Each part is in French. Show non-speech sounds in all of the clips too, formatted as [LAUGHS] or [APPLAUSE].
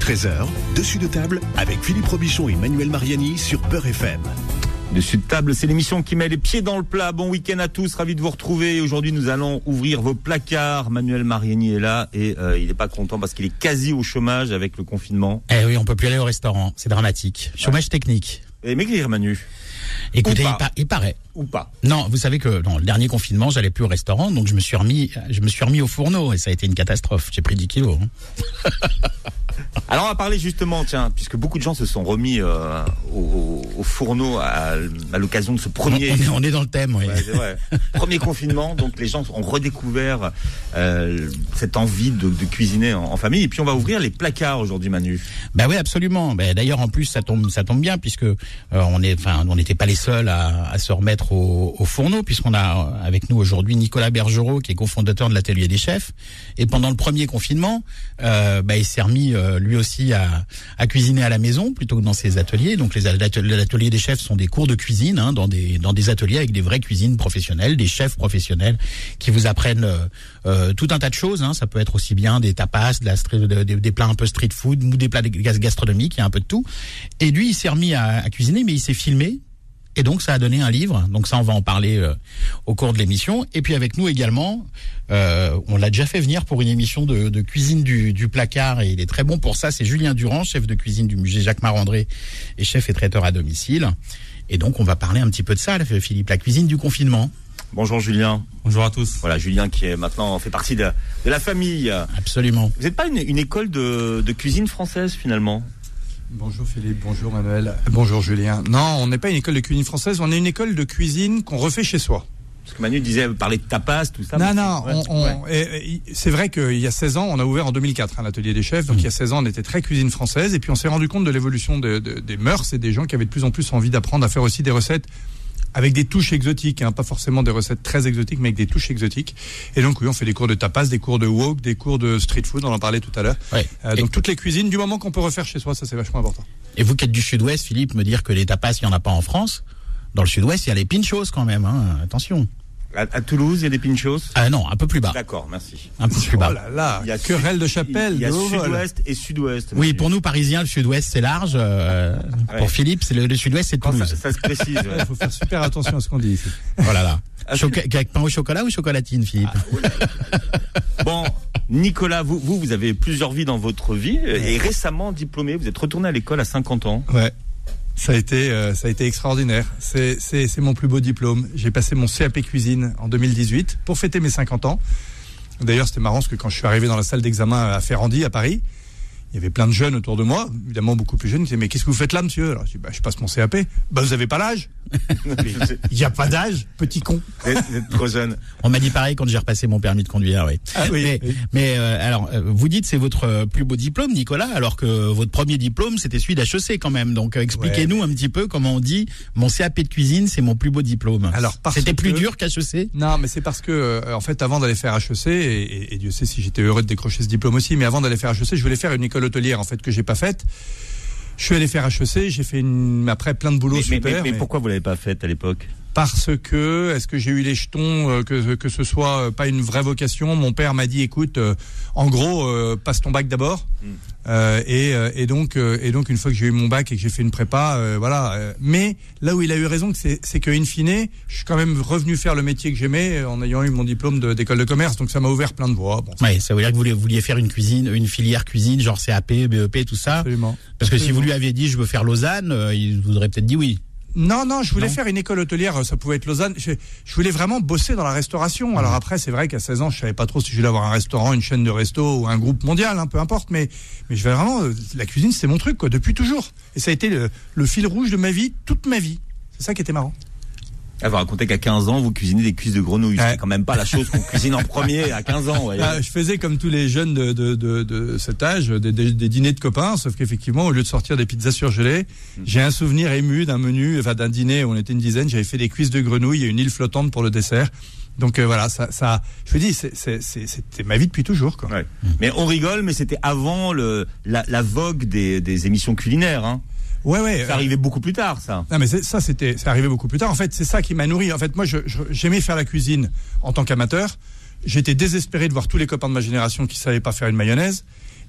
13h, dessus de table avec Philippe Robichon et Manuel Mariani sur Peur FM. Dessus de table, c'est l'émission qui met les pieds dans le plat. Bon week-end à tous, ravi de vous retrouver. Aujourd'hui, nous allons ouvrir vos placards. Manuel Mariani est là et euh, il n'est pas content parce qu'il est quasi au chômage avec le confinement. Eh oui, on peut plus aller au restaurant, c'est dramatique. Chômage technique. Et maigrir, Manu. Écoutez, pa- il paraît. Ou pas. Non, vous savez que dans le dernier confinement, j'allais plus au restaurant, donc je me suis remis, je me suis remis au fourneau et ça a été une catastrophe. J'ai pris 10 kilos. hein. [LAUGHS] Alors on va parler justement, tiens, puisque beaucoup de gens se sont remis euh, au, au- au fourneau à, à l'occasion de ce premier. on est, on est dans le thème, oui. Ouais. [LAUGHS] Premier confinement, donc les gens ont redécouvert euh, cette envie de, de cuisiner en, en famille. Et puis on va ouvrir les placards aujourd'hui, Manu. Bah oui, absolument. Bah, D'ailleurs, en plus, ça tombe, ça tombe bien puisque euh, on est, enfin, on n'était pas les seuls à, à se remettre au, au fourneau, puisqu'on a euh, avec nous aujourd'hui Nicolas Bergerot, qui est cofondateur de l'atelier des chefs. Et pendant le premier confinement, euh, bah, il s'est remis euh, lui aussi à, à cuisiner à la maison plutôt que dans ses ateliers. Donc les ateliers des chefs sont des cours de cuisine hein, dans des dans des ateliers avec des vraies cuisines professionnelles, des chefs professionnels qui vous apprennent euh, euh, tout un tas de choses. Hein. Ça peut être aussi bien des tapas, de la des plats un peu street food ou des plats gas- gastronomiques, il y a un peu de tout. Et lui, il s'est remis à cuisiner, mais il s'est filmé. Et donc ça a donné un livre. Donc ça, on va en parler euh, au cours de l'émission. Et puis avec nous également, euh, on l'a déjà fait venir pour une émission de, de cuisine du, du placard et il est très bon pour ça. C'est Julien Durand, chef de cuisine du musée Jacques Marandré et chef et traiteur à domicile. Et donc on va parler un petit peu de ça, là, Philippe, la cuisine du confinement. Bonjour Julien. Bonjour à tous. Voilà, Julien qui est maintenant fait partie de, de la famille. Absolument. Vous n'êtes pas une, une école de, de cuisine française finalement? Bonjour Philippe, bonjour Manuel, bonjour Julien. Non, on n'est pas une école de cuisine française, on est une école de cuisine qu'on refait chez soi. Parce que Manu disait parler de tapas, tout ça. non, non, on- ouais. on- c'est vrai qu'il y a 16 ans, on a ouvert en 2004 hein, l'atelier des chefs, donc il y a 16 ans, on était très cuisine française, et puis on s'est rendu compte de l'évolution de- de- des mœurs et des gens qui avaient de plus en plus envie d'apprendre à faire aussi des recettes avec des touches exotiques, hein, pas forcément des recettes très exotiques, mais avec des touches exotiques. Et donc oui, on fait des cours de tapas, des cours de wok, des cours de street food, on en parlait tout à l'heure. Ouais. Euh, donc toutes les cuisines, du moment qu'on peut refaire chez soi, ça c'est vachement important. Et vous qui êtes du sud-ouest, Philippe, me dire que les tapas, il n'y en a pas en France. Dans le sud-ouest, il y a les pinchos quand même. Hein. Attention. À, à Toulouse, il y a des pinchos? Ah non, un peu plus bas. D'accord, merci. Un peu plus bas. Oh là là, Il y a querelle de sud- chapelle, Il y a sud-ouest et sud-ouest. Oui, pour nous Parisiens, le Sud-Ouest c'est large. euh, Ouais. Pour Philippe, c'est le, le Sud-Ouest, c'est Quand ça, Toulouse. ça se précise. ouais. [LAUGHS] Il faut faire super attention à ce qu'on dit ici. Oh là. Ah, Choca- avec pain au chocolat ou chocolatine, Philippe [LAUGHS] Bon, Nicolas, vous, vous, vous avez plusieurs vies dans votre vie et récemment diplômé, vous êtes retourné à l'école à 50 ans. Ouais. Ça a été, euh, ça a été extraordinaire. C'est, mon plus beau diplôme. J'ai passé mon CAP cuisine en 2018 pour fêter mes 50 ans. D'ailleurs, c'était marrant parce que quand je suis arrivé dans la salle d'examen à Ferrandi, à Paris, il y avait plein de jeunes autour de moi, évidemment beaucoup plus jeunes. Ils disaient, mais qu'est-ce que vous faites là, monsieur? Alors, je dis, bah, je passe mon CAP. Bah, vous avez pas l'âge? Il n'y a pas d'âge, petit con. vous êtes- vous êtes trop jeune. On m'a dit pareil quand j'ai repassé mon permis de conduire, oui. Ah oui, mais oui. mais, euh, alors, euh, vous dites c'est votre euh, plus beau diplôme, Nicolas, alors que votre premier diplôme c'était celui d'HEC quand même. Donc euh, expliquez-nous un petit peu comment on dit mon CAP de cuisine c'est mon plus beau diplôme. Alors, parce c'était plus que- dur qu'HEC. Non, mais c'est parce que, euh, en fait, avant d'aller faire HEC, et, et- et Dieu sait si j'étais heureux de décrocher ce diplôme aussi, mais avant d'aller faire HEC, je voulais faire une école hôtelière, en fait, que j'ai pas faite. Je suis allé faire HEC, j'ai fait une, après plein de boulot Mais, super. mais- mais mais- pourquoi vous l'avez pas faite à l'époque? Parce que, est-ce que j'ai eu les jetons, euh, que, que ce soit euh, pas une vraie vocation? Mon père m'a dit, écoute, euh, en gros, passe ton bac d'abord. Euh, et, euh, et donc, euh, et donc, une fois que j'ai eu mon bac et que j'ai fait une prépa, euh, voilà. euh, mais là où il a eu raison, c'est, c'est que in fine, je suis quand même revenu faire le métier que j'aimais en ayant eu mon diplôme de- d'école de commerce. Donc, ça m'a ouvert plein de voies. Bon, Ouais, ça veut dire que vous vouliez, vous vouliez faire une cuisine, une filière cuisine, genre CAP, BEP, tout ça. absolument. Parce que si vous lui aviez dit je veux faire Lausanne, euh, il vous aurait peut-être dit oui. Non, non, je voulais Non. faire une école hôtelière, ça pouvait être Lausanne. Je, je voulais vraiment bosser dans la restauration. Alors après, c'est vrai qu'à 16 ans, je savais pas trop si je voulais avoir un restaurant, une chaîne de resto ou un groupe mondial, hein, peu importe. Mais, mais je vais vraiment, euh, la cuisine, c'était mon truc, quoi, depuis toujours. Et ça a été le, le fil rouge de ma vie, toute ma vie. C'est ça qui était marrant. Ah, vous racontez qu'à 15 ans, vous cuisinez des cuisses de grenouille. Ouais. C'est quand même pas la chose qu'on cuisine en [LAUGHS] premier à 15 ans. voyez. Ah, je faisais comme tous les jeunes de, de, de, de cet âge, des, des- des dîners de copains, sauf qu'effectivement, au lieu de sortir des pizzas surgelées, j'ai un souvenir ému d'un menu, enfin d'un dîner où on était une dizaine, j'avais fait des cuisses de grenouille et une île flottante pour le dessert. Donc euh, voilà, ça, ça, je vous dis, c'était ma vie depuis toujours. Quoi. Ouais. Mais on rigole, mais c'était avant le, la, la vogue des, des émissions culinaires. Hein. Ouais, ouais. Ça euh, arrivait beaucoup plus tard, ça. Non mais c'est- ça c'était c'est arrivé beaucoup plus tard. En fait, c'est ça qui m'a nourri. En fait, moi j'aimais faire la cuisine en tant qu'amateur. J'étais désespéré de voir tous les copains de ma génération qui savaient pas faire une mayonnaise.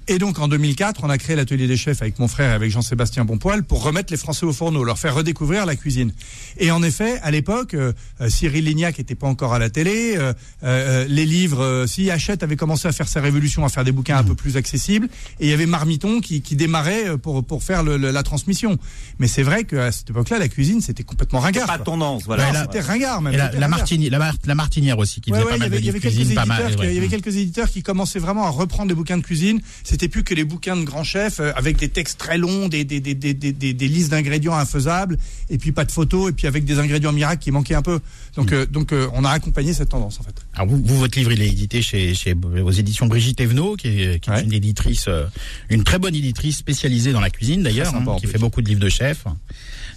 Et donc en 2004, on a créé l'atelier des chefs avec mon frère et avec Jean-Sébastien Bonpoil pour remettre les Français au fourneau, leur faire redécouvrir la cuisine. Et en effet, à l'époque, euh, Cyril Lignac n'était pas encore à la télé, euh, euh, les livres, euh, si Hachette avait commencé à faire sa révolution, à faire des bouquins un peu plus accessibles, et il y avait Marmiton qui, qui démarrait euh, pour, pour faire le- le- la transmission. Mais c'est vrai qu'à cette époque-là, la cuisine, c'était complètement ringard. Pas quoi. tendance, voilà. La- c'était ringard même. Et la, la, martini, la, mar- la martinière aussi, qui Ouais, faisait ouais, pas y mal avait, de y avait cuisine, pas mal. ouais. il y avait quelques éditeurs qui commençaient vraiment à reprendre des bouquins de cuisine. C'était plus que les bouquins de grands chefs euh, avec des textes très longs, des, des, des, des, listes d'ingrédients infaisables, et puis pas de photos, et puis avec des ingrédients miracles qui manquaient un peu. Donc, Mm. euh, donc euh, on a accompagné cette tendance en fait. Alors vous, vous, votre livre, il est édité chez, chez aux éditions Brigitte Evenot, qui est, qui est Ouais. une éditrice, euh, une très bonne éditrice spécialisée dans la cuisine d'ailleurs, hein, qui fait beaucoup de livres de chefs.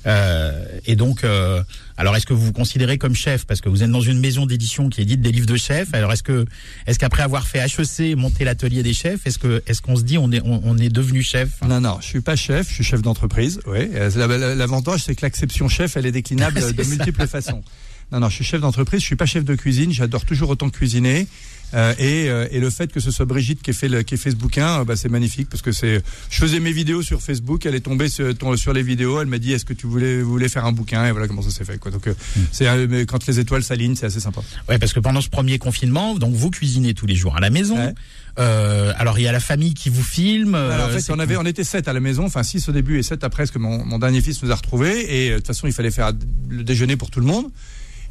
Euh, et donc, euh, alors est-ce que vous vous considérez comme chef? Parce que vous êtes dans une maison d'édition qui édite des livres de chefs Alors est-ce que, est-ce qu'après avoir fait HEC, monter l'atelier des chefs, est-ce que, est-ce qu'on se dit on est, on, on est devenu chef? Non, non, je suis pas chef, je suis chef d'entreprise. Oui. L'avantage, c'est que l'acception chef, elle est déclinable [LAUGHS] de ça. multiples façons. Non, non, je suis chef d'entreprise, je suis pas chef de cuisine, j'adore toujours autant cuisiner. Euh, et, euh, et le fait que ce soit Brigitte qui ait fait, le, qui ait fait ce bouquin, euh, bah, c'est magnifique parce que c'est. Je faisais mes vidéos sur Facebook, elle est tombée sur, sur les vidéos, elle m'a dit est-ce que tu voulais, voulais faire un bouquin? Et voilà comment ça s'est fait. Quoi. Donc euh, c'est euh, quand les étoiles s'alignent, c'est assez sympa. Ouais, parce que pendant ce premier confinement, donc vous cuisinez tous les jours à la maison. Ouais. Euh, alors il y a la famille qui vous filme. Alors, en fait, on avait, on était sept à la maison, enfin six au début et sept après, parce que mon, mon dernier fils nous a retrouvés. Et de toute façon, il fallait faire le déjeuner pour tout le monde.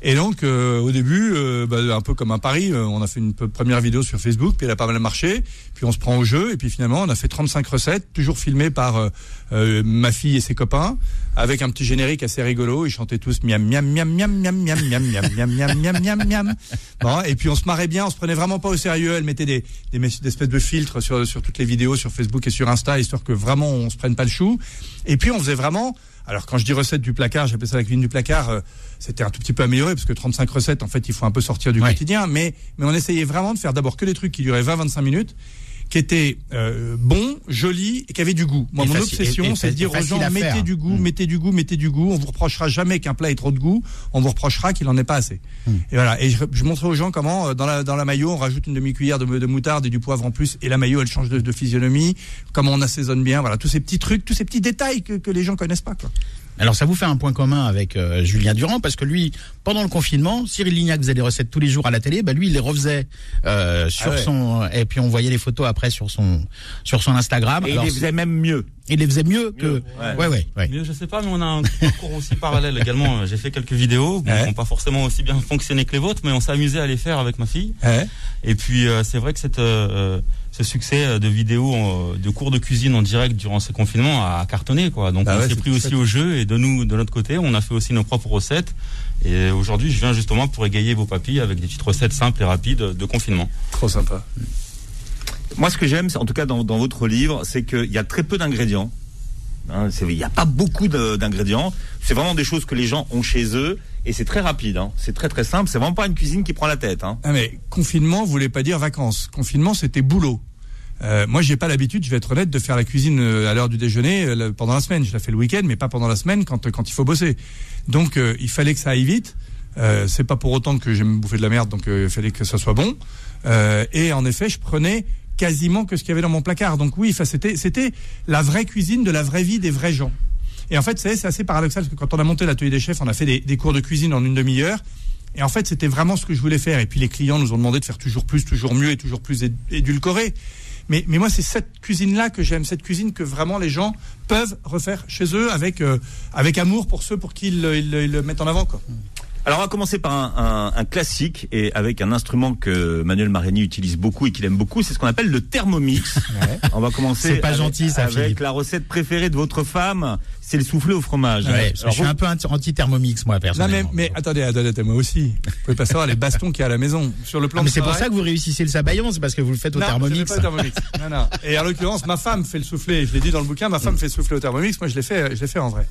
Et donc, euh, au début, euh, bah, un peu comme un pari, euh, on a fait une première vidéo sur Facebook, puis elle a pas mal marché. Puis on se prend au jeu, et puis finalement, on a fait 35 recettes, toujours filmées par euh, euh, ma fille et ses copains, avec un petit générique assez rigolo. Ils chantaient tous miam miam miam miam miam miam miam miam miam miam miam miam miam. Bon, et puis on se marrait bien, on se prenait vraiment pas au sérieux. Elle mettait des, des, des espèces de filtres sur, sur toutes les vidéos, sur Facebook et sur Insta, histoire que vraiment on se prenne pas le chou. Et puis on faisait vraiment. Alors quand je dis recette du placard, j'appelle ça la cuisine du placard. euh, C'était un tout petit peu amélioré parce que 35 recettes, en fait, il faut un peu sortir du Ouais. quotidien. Mais mais on essayait vraiment de faire d'abord que des trucs qui duraient 20-25 minutes, qui étaient euh, bons, jolis et qui avaient du goût. Moi, Et mon obsession, c'est de dire aux gens mettez faire. du goût, Mm. mettez du goût, mettez du goût. On vous reprochera jamais qu'un plat ait trop de goût. On vous reprochera qu'il en ait pas assez. Et voilà. Et je, je montrais aux gens comment euh, dans la dans la maillot on rajoute une demi-cuillère de, de moutarde et du poivre en plus et la maillot elle change de, de physionomie. Comment on assaisonne bien. Voilà tous ces petits trucs, tous ces petits détails que, que les gens connaissent pas. Quoi. Alors ça vous fait un point commun avec euh, Julien Durand parce que lui, pendant le confinement, Cyril Lignac faisait des recettes tous les jours à la télé, bah lui il les refaisait euh, sur Ah ouais. son et puis on voyait les photos après sur son sur son Instagram. Et il les faisait même mieux. il les faisait mieux que ouais ouais. ouais ouais. Mieux, je sais pas, mais on a un parcours aussi parallèle également. J'ai fait quelques vidéos qui n'ont pas forcément aussi bien fonctionné que les vôtres, mais on s'est amusé à les faire avec ma fille. Et puis euh, c'est vrai que cette, euh, euh, ce succès euh, de vidéos, euh, de cours de cuisine en direct durant ces confinements a cartonné quoi. Donc Bah on s'est pris aussi fait. au jeu et de nous, de notre côté, on a fait aussi nos propres recettes. Et aujourd'hui, je viens justement pour égayer vos papilles avec des petites recettes simples et rapides de confinement. Trop sympa. Moi, ce que j'aime, c'est en tout cas dans, dans votre livre, c'est qu'il y a très peu d'ingrédients. Hein, Il n'y a pas beaucoup d'ingrédients. C'est vraiment des choses que les gens ont chez eux et c'est très rapide. hein. C'est très très simple. C'est vraiment pas une cuisine qui prend la tête. Hein. Ah mais confinement voulait pas dire vacances. Confinement c'était boulot. Euh, moi, j'ai pas l'habitude, je vais être honnête, de faire la cuisine euh, à l'heure du déjeuner euh, pendant la semaine. Je la fais le week-end, mais pas pendant la semaine quand quand il faut bosser. Donc, euh, il fallait que ça aille vite. Euh, c'est pas pour autant que j'aime bouffer de la merde, donc euh, il fallait que ça soit bon. Euh, et en effet, je prenais quasiment que ce qu'il y avait dans mon placard. Donc oui, c'était c'était la vraie cuisine de la vraie vie des vrais gens. Et en fait, c'est assez paradoxal parce que quand on a monté l'atelier des chefs, on a fait des, des cours de cuisine en une demi-heure. Et en fait, c'était vraiment ce que je voulais faire. Et puis les clients nous ont demandé de faire toujours plus, toujours mieux et toujours plus éd- édulcoré. Mais, mais moi, c'est cette cuisine-là que j'aime, cette cuisine que vraiment les gens peuvent refaire chez eux avec, euh, avec amour pour ceux pour qui ils, le- ils le- ils le mettent en avant. Quoi. Alors, on va commencer par un, un- un classique et avec un instrument que Manuel Mariani utilise beaucoup et qu'il aime beaucoup. C'est ce qu'on appelle le Thermomix. On va commencer. C'est pas avec- gentil, ça, Avec la recette préférée de votre femme, c'est le soufflé au fromage. Ouais, Alors, je suis un peu anti- anti-thermomix moi Non, mais, personnellement. mais attendez, attendez, attendez, moi aussi. Vous pouvez pas savoir les bastons qu'il y a à la maison. Sur le plan Ah, mais de c'est pour ça que vous réussissez le sabayon, c'est parce que vous le faites au non, je fais thermomix. pas au Thermomix. [LAUGHS] Non, non. Et en l'occurrence, ma femme fait le soufflé. Je l'ai dit dans le bouquin, ma femme fait le soufflé au Thermomix. Moi, je l'ai fait, je l'ai fait en vrai.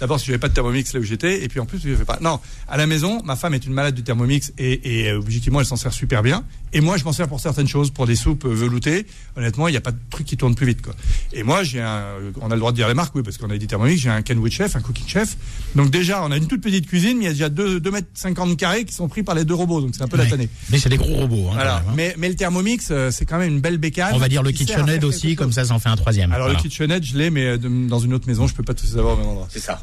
D'abord, si j'avais pas de Thermomix là où j'étais, et puis en plus, je fais pas. Non, à la maison, ma femme est une malade du Thermomix et, et euh, objectivement, elle s'en sert super bien. Et moi, je m'en sers pour certaines choses, pour des soupes euh, veloutées. Honnêtement, il n'y a pas de truc qui tourne plus vite, quoi. Et moi, j'ai un, on a le droit de dire les marques, oui, parce qu'on a dit Thermomix, j'ai un Kenwood Chef, un Cooking Chef. Donc déjà, on a une toute petite cuisine, mais il y a déjà 2, 2 mètres 50 carrés qui sont pris par les deux robots, donc c'est un peu la tannée. Mais c'est des gros robots. Hein, Voilà. même, hein. mais, mais le Thermomix, euh, c'est quand même une belle bécane. On va dire le KitchenAid aussi, comme ça, ça en fait un troisième. Alors Voilà. le KitchenAid, je l'ai, mais euh, dans une autre maison, je peux pas tout savoir au même endroit. C'est ça.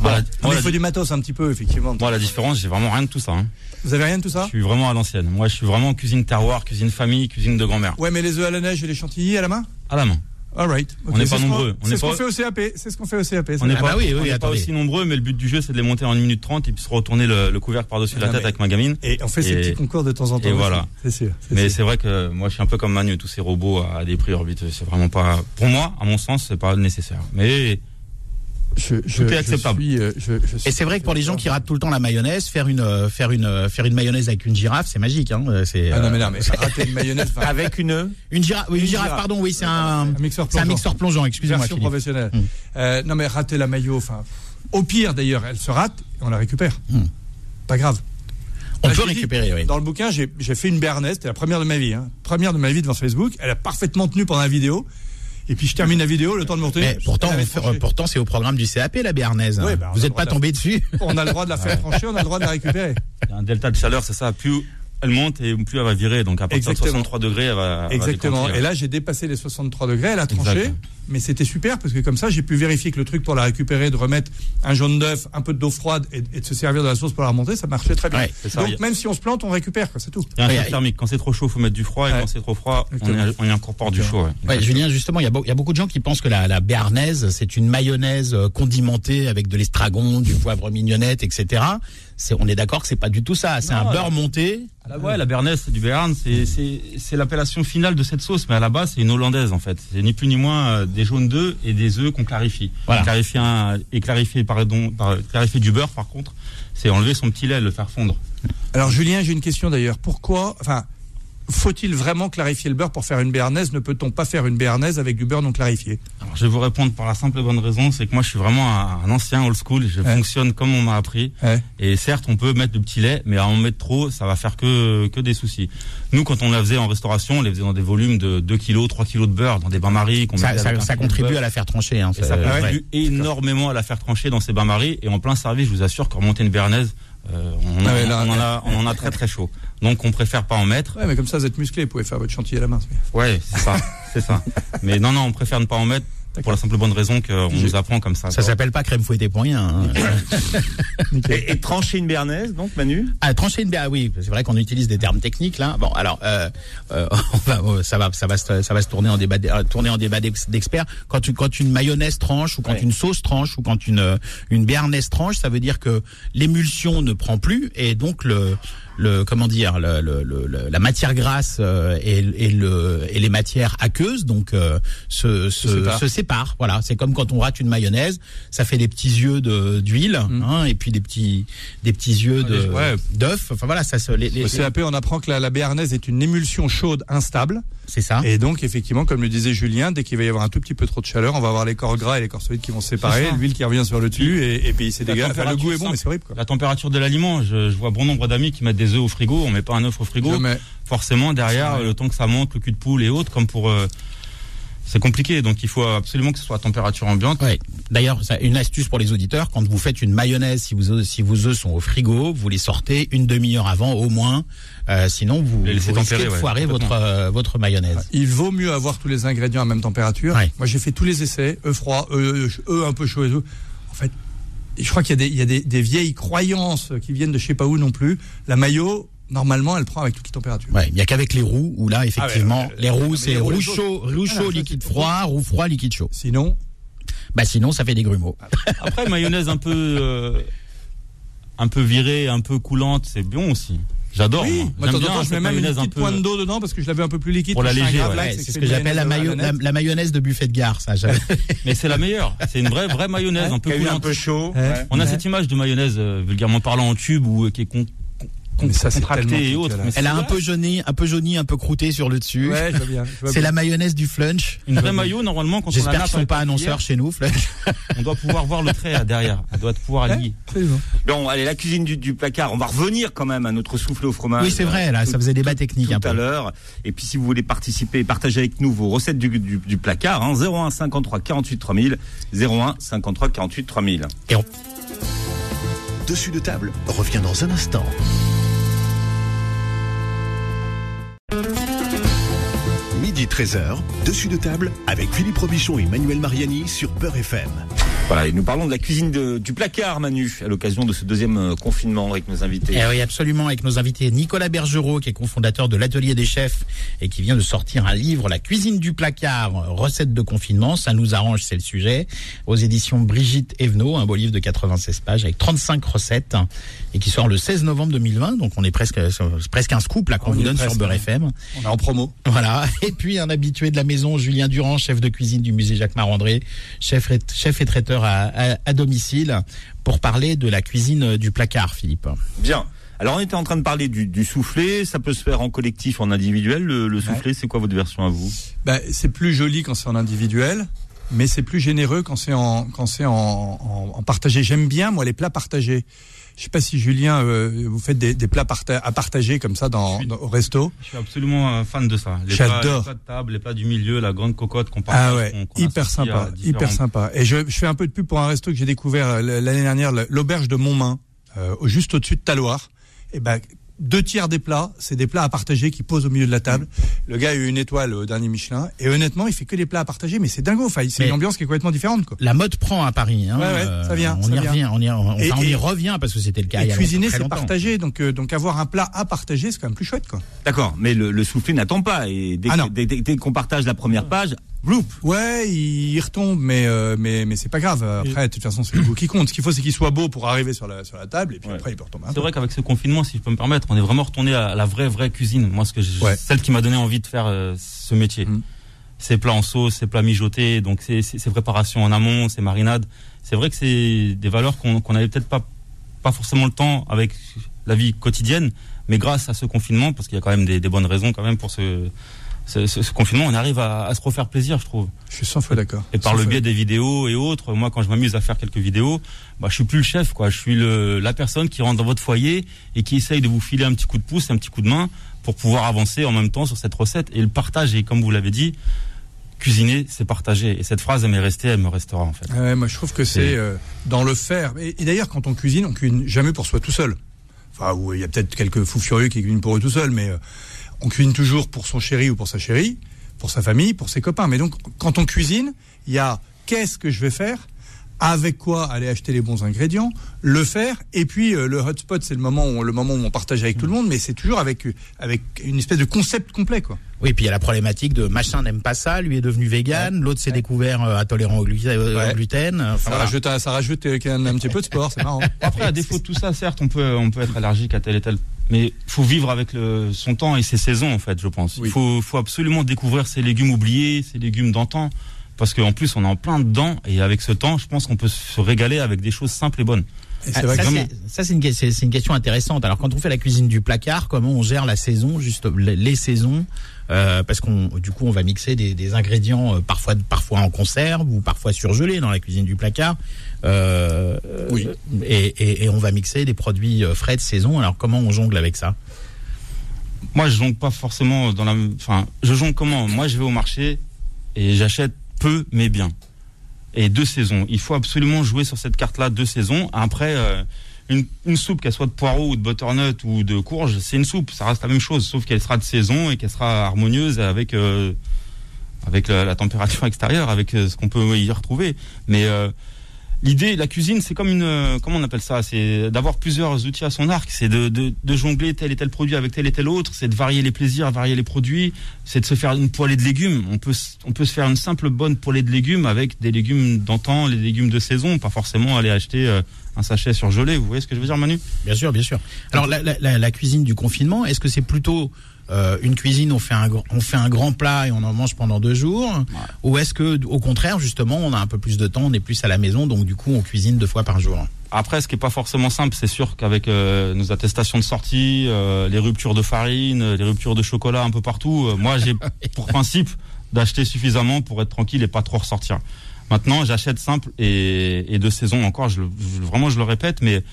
Voilà. Moi, il la, faut du matos un petit peu, effectivement. moi, la différence, j'ai vraiment rien de tout ça. hein. Vous avez rien de tout Je ça suis vraiment à l'ancienne. Moi, je suis vraiment cuisine terroir, cuisine famille, cuisine de grand-mère. Ouais, mais les œufs à la neige et les chantilly à la main À la main. Alright. On n'est pas nombreux. On C'est ce qu'on fait au CAP. C'est ce qu'on fait au CAP. On n'est Ah pas, bah oui, oui, on pas aussi nombreux, mais le but du jeu, c'est de les monter en 1 minute 30 et puis se retourner le, le couvercle par-dessus la Non, tête avec ma gamine. Et on fait ces Et- petits concours de temps en temps. et aussi. voilà. C'est sûr. Mais c'est vrai que moi, je suis un peu comme Manu, tous ces robots à des prix orbites, c'est vraiment pas, pour moi, à mon sens, c'est pas nécessaire. Mais Je, je, tout est je acceptable. suis, euh, je- je suis- Et c'est vrai que pour les gens qui ratent tout le temps la mayonnaise, faire une euh, faire une euh, faire une mayonnaise avec une girafe, c'est magique. Hein. C'est Ah non, mais non, mais [LAUGHS] rater une mayonnaise. enfin, Avec une. une girafe. Oui, une, Une girafe, girafe. pardon. Oui, c'est un Un mixeur c'est un plongeant. mixeur plongeant. Excusez-moi, professionnelle. Mm. Euh, non, mais rater la maillot, enfin, au pire d'ailleurs, elle se rate et on la récupère. Mm. Pas grave. On Là, peut dit, récupérer. Oui. Dans le bouquin, j'ai j'ai fait une béarnaise, c'était la première de ma vie, hein. première de ma vie devant Facebook. Elle a parfaitement tenu pendant la vidéo. Et puis je termine la vidéo, le temps de monter. Mais pourtant, pourtant, c'est au programme du CAP la béarnaise. Ouais, bah, on a vous le n'êtes droit pas de- tombé dessus. [LAUGHS] on a le droit de la faire trancher, on a le droit de la récupérer. il y a un delta de chaleur, c'est ça. Plus elle monte et plus elle va virer. Donc à partir Exactement. de 63 degrés, elle va. elle va Exactement. déclencher. Et là, j'ai dépassé les 63 degrés, elle a tranché. Mais c'était super parce que comme ça, j'ai pu vérifier que le truc pour la récupérer, de remettre un jaune d'œuf, un peu d'eau froide et, et de se servir de la sauce pour la remonter, ça marchait très bien. Ouais, c'est ça, Donc a- même si on se plante, on récupère, quoi, c'est tout. Il y a un Ouais, thermique. Quand c'est trop chaud, faut mettre du froid. Et Ouais. quand c'est trop froid, on y, Exactement. on y incorpore du chaud. ouais. Ouais, Julien, justement, il y, a y beaucoup de gens qui pensent que la, la béarnaise, c'est une mayonnaise euh, condimentée avec de l'estragon, du poivre mignonnette, etc. C'est, on est d'accord que c'est pas du tout ça. C'est un beurre monté. Ah, ouais, la c'est du béarn, c'est c'est c'est l'appellation finale de cette sauce, mais à la base, c'est une hollandaise en fait. C'est ni plus ni moins euh, des jaunes d'œufs et des œufs qu'on clarifie. Voilà. Clarifier un, et clarifier pardon, par clarifier du beurre par contre, c'est enlever son petit lait, le faire fondre. Alors Julien, j'ai une question d'ailleurs. Pourquoi, enfin, faut-il vraiment clarifier le beurre pour faire une béarnaise? Ne peut-on pas faire une béarnaise avec du beurre non clarifié? Alors, je vais vous répondre par la simple et bonne raison, c'est que moi, je suis vraiment un, ancien old school. Je Ouais. fonctionne comme on m'a appris. Ouais. Et certes, on peut mettre du petit lait, mais à en mettre trop, ça va faire que que des soucis. Nous, quand on la faisait en restauration, on les faisait dans des volumes de 2 kilos, 3 kilos de beurre, dans des bains-maries. Ça, ça, ça contribue à la faire trancher. Hein, Et ça ouais. contribue énormément à la faire trancher dans ces bains-maries. Et en plein service, je vous assure que remonter une béarnaise, euh, on, Ah en- ouais, là, on en a, on en a très très chaud. Donc on préfère pas en mettre. Ouais, mais comme ça, vous êtes musclé, vous pouvez faire votre chantier à la main. Ouais, c'est ça, c'est ça. Mais non, non, on préfère ne pas en mettre pour la simple bonne raison qu'on nous apprend comme ça. Ça s'appelle pas crème fouettée pour rien. hein. [LAUGHS] [LAUGHS] Et, et trancher une béarnaise, donc, Manu? Ah, trancher une béarnaise, oui, c'est vrai qu'on utilise des termes techniques là. Bon, alors, euh, euh, [LAUGHS] on va, euh, ça va, ça va, se, ça va se tourner en débat, euh, tourner en débat d'ex- d'experts. Quand tu, quand une mayonnaise tranche ou quand Ouais. une sauce tranche ou quand une euh, une béarnaise tranche, ça veut dire que l'émulsion ne prend plus et donc le le comment dire le, le, le- la matière grasse euh, et, et le et les matières aqueuses donc euh, se se, séparent. se séparent. Voilà, c'est comme quand on rate une mayonnaise, ça fait des petits yeux de d'huile hein, et puis des petits des petits yeux de Mm. Ouais. d'œufs. Enfin voilà, ça se les, les- Au CAP, on apprend que la, la béarnaise est une émulsion chaude instable. C'est ça. Et donc, effectivement, comme le disait Julien, dès qu'il va y avoir un tout petit peu trop de chaleur, on va avoir les corps gras et les corps solides qui vont se séparer, l'huile qui revient sur le dessus, et, et puis c'est dégage. Enfin, le goût est bon, mais c'est horrible, quoi. La température de l'aliment, je, je vois bon nombre d'amis qui mettent des œufs au frigo, on met pas un œuf au frigo. Mets- Forcément, derrière, le temps que ça monte, le cul de poule et autres, comme pour... euh, c'est compliqué, donc il faut absolument que ce soit à température ambiante. Ouais. D'ailleurs, une astuce pour les auditeurs, quand vous faites une mayonnaise, si vos œufs, si vos œufs sont au frigo, vous les sortez une demi-heure avant au moins, euh, sinon vous, Les vous risquez tempérer, de ouais, foirer votre euh, votre mayonnaise. Il vaut mieux avoir tous les ingrédients à même température. Ouais. Moi, j'ai fait tous les essais, œufs froids, œufs, œufs un peu chauds et tout. En fait, je crois qu'il y a, des, il y a des, des vieilles croyances qui viennent de je sais pas où non plus. La maillot, normalement, elle prend avec toutes les températures. Ouais, il y a qu'avec les roues où là effectivement Ah ouais, les roues mais c'est les chaud, Ah chaud liquide froid, roue froid liquide chaud. Sinon, Bah sinon ça fait des grumeaux. Après, mayonnaise un peu... euh, un peu virée, un peu coulante, c'est bon aussi. J'adore. oui, moi. J'aime bien je mets même une mayonnaise un petite peu... pointe d'eau dedans parce que je l'avais un peu plus liquide. Pour un grave ouais. c'est ce que j'appelle la, mayonnaise mayo- la, la de buffet de gare, ça. [LAUGHS] Mais c'est la meilleure. C'est une vraie, vraie mayonnaise, un peu eu un coulante. peu chaud. On a cette image de mayonnaise, euh, vulgairement parlant, en tube ou euh, qui est con- contractée et autres. Elle a un peu jauni, un peu jauni, un peu croûté sur le dessus. Ouais. C'est la mayonnaise du flunch. Une vraie maillot, normalement, quand on J'espère qu'ils sont pas annonceurs chez nous, flunch. [LAUGHS] On doit pouvoir voir le trait derrière. Elle doit pouvoir lier. Bon, allez, la cuisine du, du, placard. On va revenir quand même à notre soufflé au fromage. Oui, c'est vrai, là, ça faisait débat technique tout un peu. à l'heure. Et puis, si vous voulez participer, partager avec nous vos recettes du, du, du placard, hein, 01 53 48 3000, 01 53 48 3000. Et on... Dessus de table revient dans un instant. Midi 13h, dessus de table avec Philippe Robichon et Manuel Mariani sur Peur FM. Voilà, et nous parlons de la cuisine de, du placard, Manu, à l'occasion de ce deuxième euh, confinement avec nos invités. Eh oui, absolument, avec nos invités Nicolas Bergerot, qui est cofondateur de l'Atelier des Chefs et qui vient de sortir un livre, La cuisine du placard, recette de confinement. Ça nous arrange, c'est le sujet. Aux éditions Brigitte Evenot, un beau livre de 96 pages avec 35 recettes et qui sort le 16 novembre 2020. Donc on est presque, c'est presque un scoop là qu'on On vous donne sur Beurre. FM. On est en promo. Voilà. [LAUGHS] Et puis un habitué de la maison, Julien Durand, chef de cuisine du musée Jacques Marandré, chef, et- chef et traiteur à, à- à domicile, pour parler de la cuisine du placard, Philippe. Bien. Alors, on était en train de parler du, du soufflé. Ça peut se faire en collectif, en individuel. Le, le soufflé, c'est quoi votre version à vous? Bah, c'est plus joli quand c'est en individuel, mais c'est plus généreux quand c'est en quand c'est en, en, en partagé. J'aime bien moi les plats partagés. Je sais pas si Julien, euh, vous faites des, des plats parta- à partager comme ça dans, dans- au resto. Je suis absolument fan de ça. J'adore. les plats de table, les plats du milieu, la grande cocotte qu'on partage. Ah ouais, qu'on- qu'on hyper associe sympa, hyper sympa. Et je, je fais un peu de pub pour un resto que j'ai découvert euh, l'année dernière, l'auberge de Montmain, euh, juste au-dessus de Taloir. Et ben deux tiers des plats, c'est des plats à partager qui posent au milieu de la table. Le gars a eu une étoile au dernier Michelin et honnêtement, il fait que des plats à partager, mais c'est dingo. Enfin, c'est une ambiance qui est complètement différente, quoi. La mode prend à Paris. Hein. Ouais, ouais, ça vient, On ça y vient. revient. On y, on, Et- enfin, on y et- revient parce que c'était le cas il y Et a cuisiner, c'est partager. Donc, euh, donc avoir un plat à partager, c'est quand même plus chouette, quoi. D'accord, mais le, le soufflé n'attend pas. Et dès, Ah dès qu'on partage la première page, vloup Ouais, il, il retombe, mais euh, mais mais c'est pas grave. Après, de toute façon, c'est le goût qui compte. Ce qu'il faut, c'est qu'il soit beau pour arriver sur la sur la table, et puis Ouais. après, il peut retomber. C'est vrai qu'avec ce confinement, si je peux me permettre, on est vraiment retourné à la vraie, vraie cuisine. Moi, ce que Ouais. celle qui m'a donné envie de faire euh, ce métier. Mm. Ces plats en sauce, ces plats mijotés, donc ces, préparations en amont, ces marinades. C'est vrai que c'est des valeurs qu'on qu'on avait peut-être pas, pas forcément le temps avec la vie quotidienne, mais grâce à ce confinement, parce qu'il y a quand même des, des bonnes raisons quand même pour ce, ce, ce- confinement, on arrive à, à se refaire plaisir, je trouve. Je suis 100 fois d'accord. Et par 100 le biais des vidéos et autres, moi quand je m'amuse à faire quelques vidéos, bah je suis plus le chef quoi, je suis le, la personne qui rentre dans votre foyer et qui essaye de vous filer un petit coup de pouce, un petit coup de main pour pouvoir avancer en même temps sur cette recette et le partage et comme vous l'avez dit, cuisiner c'est partager et cette phrase elle m'est restée, elle me restera en fait. Ouais, moi, je trouve que c'est euh, dans le faire. Et, et d'ailleurs, quand on cuisine, on cuisine jamais pour soi tout seul. Enfin, où il y a peut-être quelques fous furieux qui cuisinent pour eux tout seuls, mais euh, on cuisine toujours pour son chéri ou pour sa chérie, pour sa famille, pour ses copains. Mais donc, quand on cuisine, il y a qu'est-ce que je vais faire avec quoi aller acheter les bons ingrédients, le faire, et puis euh, le hotspot, c'est le moment où on, le moment où on partage avec tout le monde, mais c'est toujours avec euh, avec une espèce de concept complet, quoi. Oui, puis il y a la problématique de machin n'aime pas ça, lui est devenu vegan, l'autre s'est découvert euh, intolérant au, glu- euh, Ouais. au gluten. Enfin, Ça voilà. rajoute, un- ça rajoute euh, un, un petit peu de sport, c'est marrant. [LAUGHS] Après à défaut de tout ça, certes on peut on peut être allergique à tel et tel mais faut vivre avec le, son temps et ses saisons en fait, je pense. Oui. Il faut, faut absolument découvrir ces légumes oubliés, ces légumes d'antan, parce qu'en plus on est en plein dedans et avec ce temps, je pense qu'on peut se régaler avec des choses simples et bonnes. Et Ah, c'est vrai ça, c'est- ça, c'est une, question intéressante. Alors, quand on fait la cuisine du placard, comment on gère la saison, juste les, les saisons euh, Parce qu'on, du coup, on va mixer des, des ingrédients euh, parfois, parfois en conserve ou parfois surgelés dans la cuisine du placard. Euh, Oui. Et, et- et on va mixer des produits frais de saison. Alors, comment on jongle avec ça? Moi, je jongle pas forcément dans la. Enfin, je jongle comment? Moi, je vais au marché et j'achète peu mais bien. Et deux saisons. Il faut absolument jouer sur cette carte-là deux saisons. Après, euh, une, soupe, qu'elle soit de poireaux ou de butternut ou de courge, c'est une soupe. Ça reste la même chose, sauf qu'elle sera de saison et qu'elle sera harmonieuse avec euh, avec la, température [LAUGHS] extérieure, avec euh, ce qu'on peut y retrouver. Mais L'idée, la cuisine, c'est comme une, euh, comment on appelle ça C'est d'avoir plusieurs outils à son arc. C'est de, de, de jongler tel et tel produit avec tel et tel autre. C'est de varier les plaisirs, varier les produits. C'est de se faire une poêlée de légumes. On peut, on peut se faire une simple bonne poêlée de légumes avec des légumes d'antan, les légumes de saison, pas forcément aller acheter euh, un sachet surgelé. Vous voyez ce que je veux dire, Manu? Bien sûr, bien sûr. Alors la- la cuisine du confinement, est-ce que c'est plutôt euh, une cuisine, on fait un on fait un grand plat et on en mange pendant deux jours, ou est-ce que au contraire justement on a un peu plus de temps, on est plus à la maison, donc du coup on cuisine deux fois par jour. Après, ce qui est pas forcément simple, c'est sûr qu'avec euh, nos attestations de sortie, euh, les ruptures de farine, les ruptures de chocolat un peu partout, moi j'ai [LAUGHS] pour principe d'acheter suffisamment pour être tranquille et pas trop ressortir. Maintenant, j'achète simple et, et de saison encore. Je, le- je- vraiment, je le répète, mais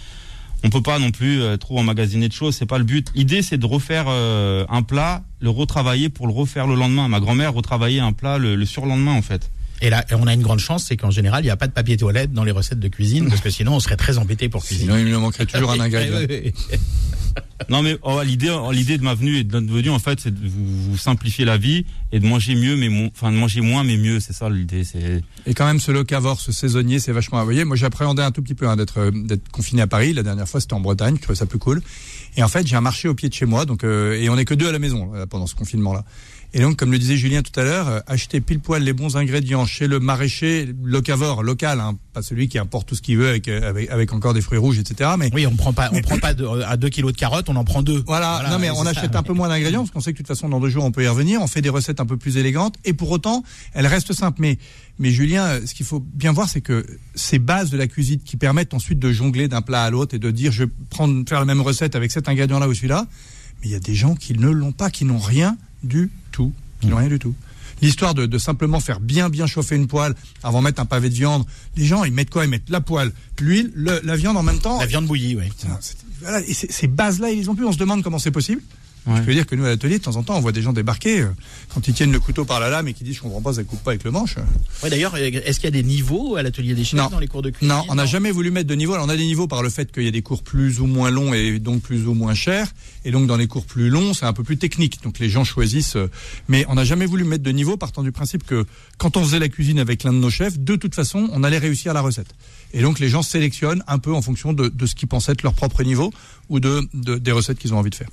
on peut pas non plus euh, trop emmagasiner de choses. C'est pas le but. L'idée, c'est de refaire euh, un plat, le retravailler pour le refaire le lendemain. Ma grand-mère retravaillait un plat le, le surlendemain en fait. Et là, on a une grande chance, c'est qu'en général, il n'y a pas de papier toilette dans les recettes de cuisine, parce que sinon on serait très embêté pour cuisiner. Sinon, il nous manquerait toujours un [LAUGHS] ingrédient. Non mais oh, l'idée, oh, l'idée de ma venue et de notre venue en fait, c'est de vous, vous simplifier la vie et de manger mieux, mais enfin de manger moins mais mieux. C'est ça l'idée. C'est Et quand même, ce locavore, ce saisonnier, c'est vachement. Vous voyez, moi, j'appréhendais un tout petit peu hein, d'être euh, d'être confiné à Paris. La dernière fois, c'était en Bretagne. Je trouvais ça plus cool. Et en fait, j'ai un marché au pied de chez moi, donc euh, et on est que deux à la maison pendant ce confinement-là. Et donc, comme le disait Julien tout à l'heure, euh, acheter pile poil les bons ingrédients chez le maraîcher locavore local, hein, pas celui qui importe tout ce qu'il veut avec, euh, avec avec encore des fruits rouges, etc. Mais Oui, on prend pas, on prend pas de- à 2 kilos de carottes, on en prend deux. voilà, non mais on achète ça. un peu moins d'ingrédients parce qu'on sait que de toute façon dans deux jours on peut y revenir. On fait des recettes un peu plus élégantes et pour autant elles restent simples. Mais mais Julien, euh, ce qu'il faut bien voir c'est que ces bases de la cuisine qui permettent ensuite de jongler d'un plat à l'autre et de dire je vais prendre faire la même recette avec cet ingrédient là ou celui-là. Mais il y a des gens qui ne l'ont pas, qui n'ont rien du tout, qui n'ont rien du tout. L'histoire de, de simplement faire bien bien chauffer une poêle avant de mettre un pavé de viande. Les gens ils mettent quoi? Ils mettent la poêle, l'huile, le- la viande en même temps. La viande bouillie, oui. Voilà, et ces, ces bases-là, ils les ont plus. On se demande comment c'est possible. Ouais. Je veux dire que nous, à l'atelier, de temps en temps, on voit des gens débarquer euh, quand ils tiennent le couteau par la lame et qui disent Je comprends pas, ça coupe pas avec le manche. Ouais, d'ailleurs, est-ce qu'il y a des niveaux à l'atelier des chefs Non. dans les cours de cuisine Non, on n'a jamais voulu mettre de niveau. Alors, on a des niveaux par le fait qu'il y a des cours plus ou moins longs et donc plus ou moins chers. Et donc, dans les cours plus longs, c'est un peu plus technique. Donc, les gens choisissent. euh, Mais on n'a jamais voulu mettre de niveau partant du principe que quand on faisait la cuisine avec l'un de nos chefs, de toute façon, on allait réussir la recette. Et donc, les gens sélectionnent un peu en fonction de, de ce qu'ils pensaient être leur propre niveau ou de, de- des recettes qu'ils ont envie de faire.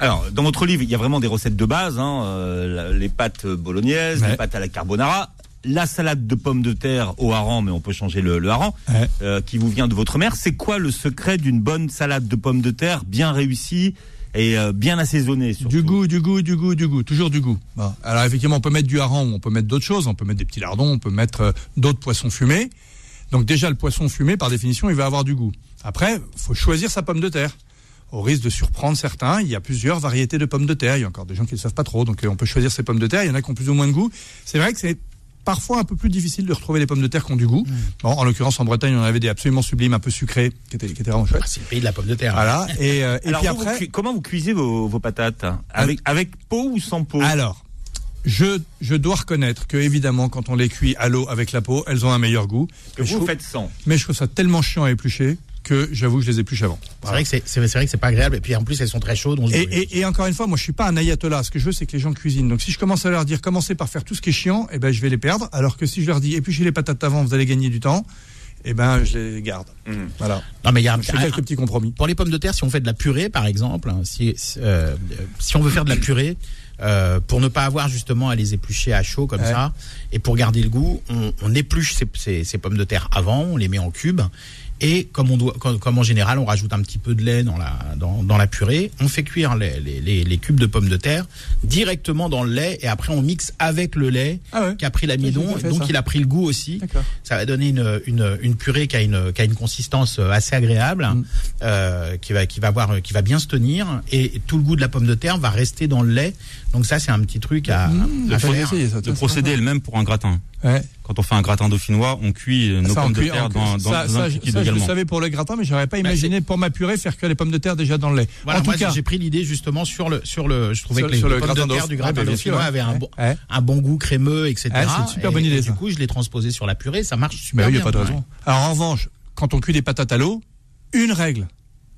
Alors, dans votre livre, il y a vraiment des recettes de base, hein, euh, les pâtes bolognaises, Ouais. les pâtes à la carbonara, la salade de pommes de terre au hareng, mais on peut changer le, le hareng, Ouais. euh, qui vous vient de votre mère. C'est quoi le secret d'une bonne salade de pommes de terre bien réussie et euh, bien assaisonnée surtout? Du goût, du goût, du goût, du goût, toujours du goût. Bon. Alors effectivement, on peut mettre du hareng, on peut mettre d'autres choses, on peut mettre des petits lardons, on peut mettre euh, d'autres poissons fumés. Donc déjà, le poisson fumé, par définition, il va avoir du goût. Après, faut choisir sa pomme de terre. Au risque de surprendre certains, il y a plusieurs variétés de pommes de terre. Il y a encore des gens qui ne savent pas trop, donc euh, on peut choisir ses pommes de terre. Il y en a qui ont plus ou moins de goût. C'est vrai que c'est parfois un peu plus difficile de retrouver des pommes de terre qui ont du goût. Bon, en l'occurrence, en Bretagne, on avait des absolument sublimes, un peu sucrés, qui étaient, qui étaient vraiment chouettes. Ah, C'est le pays de la pomme de terre. Voilà. Et, euh, et Alors, puis vous, vous après, cu- comment vous cuisez vos, vos patates? Avec, avec peau ou sans peau? Alors, je, je dois reconnaître que évidemment, quand on les cuit à l'eau avec la peau, elles ont un meilleur goût. que mais, je vous trouve, faites sans mais je trouve ça tellement chiant à éplucher que j'avoue que je les épluche avant. C'est vrai que c'est, vrai que c'est pas agréable. Et puis en plus, elles sont très chaudes. On se Et, brûle. et, et encore une fois, moi, je suis pas un ayatollah. Ce que je veux, c'est que les gens cuisinent. Donc, si je commence à leur dire commencez par faire tout ce qui est chiant, eh ben, je vais les perdre. Alors que si je leur dis épluchez les patates avant, vous allez gagner du temps, eh ben, je les garde. Mhm. Voilà. Non, mais il y a un, Je fais un- quelques petits compromis. Pour les pommes de terre, si on fait de la purée, par exemple, hein, si, si, euh, si on veut faire de la purée, euh, pour ne pas avoir justement à les éplucher à chaud comme Ouais. ça, et pour garder le goût, on, on épluche ces, ces- ces pommes de terre avant, on les met en cubes, et comme on doit, comme, comme en général, on rajoute un petit peu de lait dans la dans, dans la purée, on fait cuire les, les, les, les cubes de pommes de terre directement dans le lait, et après on mixe avec le lait Ah ouais. qui a pris l'amidon, donc ça. il a pris le goût aussi. Ça va donner une, une, une purée qui a une, qui a une consistance euh, assez agréable, Mm. euh, qui va, qui va avoir, qui va bien se tenir, et tout le goût de la pomme de terre va rester dans le lait. Donc ça, c'est un petit truc à, Mmh, à faire. essayer, ça. le procédé est le même pour un gratin. Ouais. Quand on fait un gratin dauphinois, on cuit euh, nos Ça, on pommes de terre dans, dans, ça, dans ça, un je- liquide ça, je le savais pour le gratin, mais j'aurais pas Bah, imaginé pour ma purée faire cuire les pommes de terre déjà dans le lait. Voilà, en tout moi, cas, j'ai pris l'idée justement sur le, sur le, je trouvais Sur- que les, sur les le pommes de gratin terre du gratin bah, dauphinois avaient un bon, un bon goût crémeux, etc. Ouais, c'est une super Et- bonne idée. Du coup, je l'ai transposé sur la purée, ça marche super Mais oui, il bien. n'y a pas de raison. Alors en revanche, quand on cuit des patates à l'eau, une règle.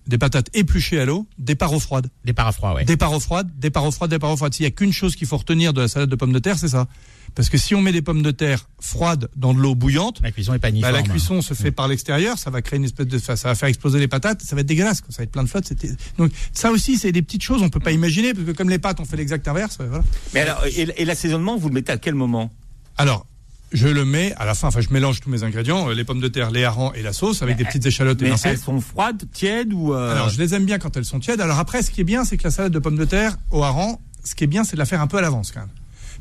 Des patates épluchées à l'eau, départ eau froide. Des parafroids, ouais. Départ eau froide, départ eau froide, départ eau froide. S'il y a qu'une chose qu'il faut retenir de la salade de pommes de terre, c'est ça. Parce que si on met des pommes de terre froides dans de l'eau bouillante, La cuisson est pas bah, la cuisson se fait par l'extérieur, ça va créer une espèce de, ça va faire exploser les patates, ça va être dégueulasse, quoi. ça va être plein de flotte. c'était- Donc ça aussi, c'est des petites choses, on peut pas imaginer, parce que comme les pâtes, on fait l'exact inverse. euh, Voilà. Mais alors, et, et l'assaisonnement, vous le mettez à quel moment? Alors, je le mets à la fin. Enfin, je mélange tous mes ingrédients, euh, les pommes de terre, les harengs et la sauce avec des petites échalotes Mais émincées. elles sont froides, tièdes ou euh, Alors, je les aime bien quand elles sont tièdes. Alors après, ce qui est bien, c'est que la salade de pommes de terre au hareng, ce qui est bien, c'est de la faire un peu à l'avance quand même.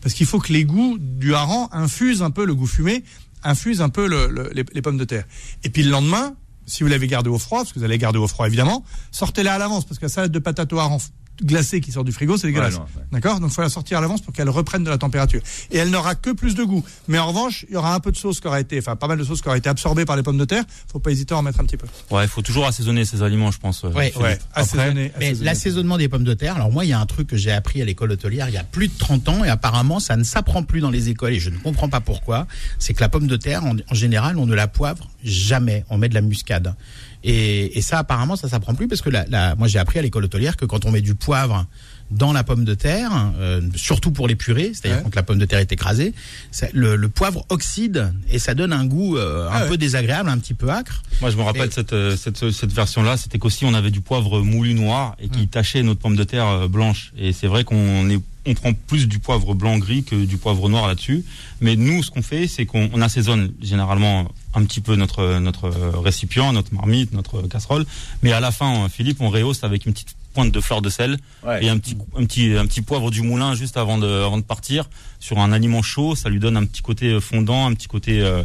Parce qu'il faut que les goûts du hareng infusent un peu le goût fumé, infusent un peu le- le- les, les pommes de terre. Et puis le lendemain, si vous l'avez gardé au froid, parce que vous allez garder au froid évidemment, sortez-la à l'avance parce que la salade de patates au hareng glacée qui sort du frigo, c'est dégueulasse. Ouais. D'accord? Donc il faut la sortir à l'avance pour qu'elle reprenne de la température. Et elle n'aura que plus de goût. Mais en revanche, il y aura un peu de sauce qui aura été, enfin pas mal de sauce qui aura été absorbée par les pommes de terre. Faut pas hésiter à en mettre un petit peu. Ouais, il faut toujours assaisonner ses aliments, je pense. euh, Ouais. Ouais, Après, assaisonner. Mais l'assaisonnement des pommes de terre, alors moi, il y a un truc que j'ai appris à l'école hôtelière il y a plus de 30 ans et apparemment, ça ne s'apprend plus dans les écoles et je ne comprends pas pourquoi. C'est que la pomme de terre, en, en général, on ne la poivre jamais. On met de la muscade. Et, et ça, apparemment, ça s'apprend plus parce que la, la- moi, j'ai appris à l'école hôtelière que quand on met du poivre dans la pomme de terre, euh, surtout pour les purées, c'est-à-dire Ouais. quand la pomme de terre est écrasée, ça- le, le poivre oxyde et ça donne un goût euh, un Ah ouais. peu désagréable, un petit peu acre. Moi, je me rappelle Et- cette, euh, cette, cette version-là, c'était qu'aussi on avait du poivre moulu noir et qui tachait notre pomme de terre euh, blanche. Et c'est vrai qu'on est, on prend plus du poivre blanc gris que du poivre noir là-dessus. Mais nous, ce qu'on fait, c'est qu'on on assaisonne généralement un petit peu notre notre euh, récipient, notre marmite, notre casserole. Mais à la fin, euh, Philippe, on rehausse avec une petite pointe de fleur de sel ouais. et un petit un petit un petit poivre du moulin juste avant de avant de partir sur un aliment chaud. Ça lui donne un petit côté fondant, un petit côté euh,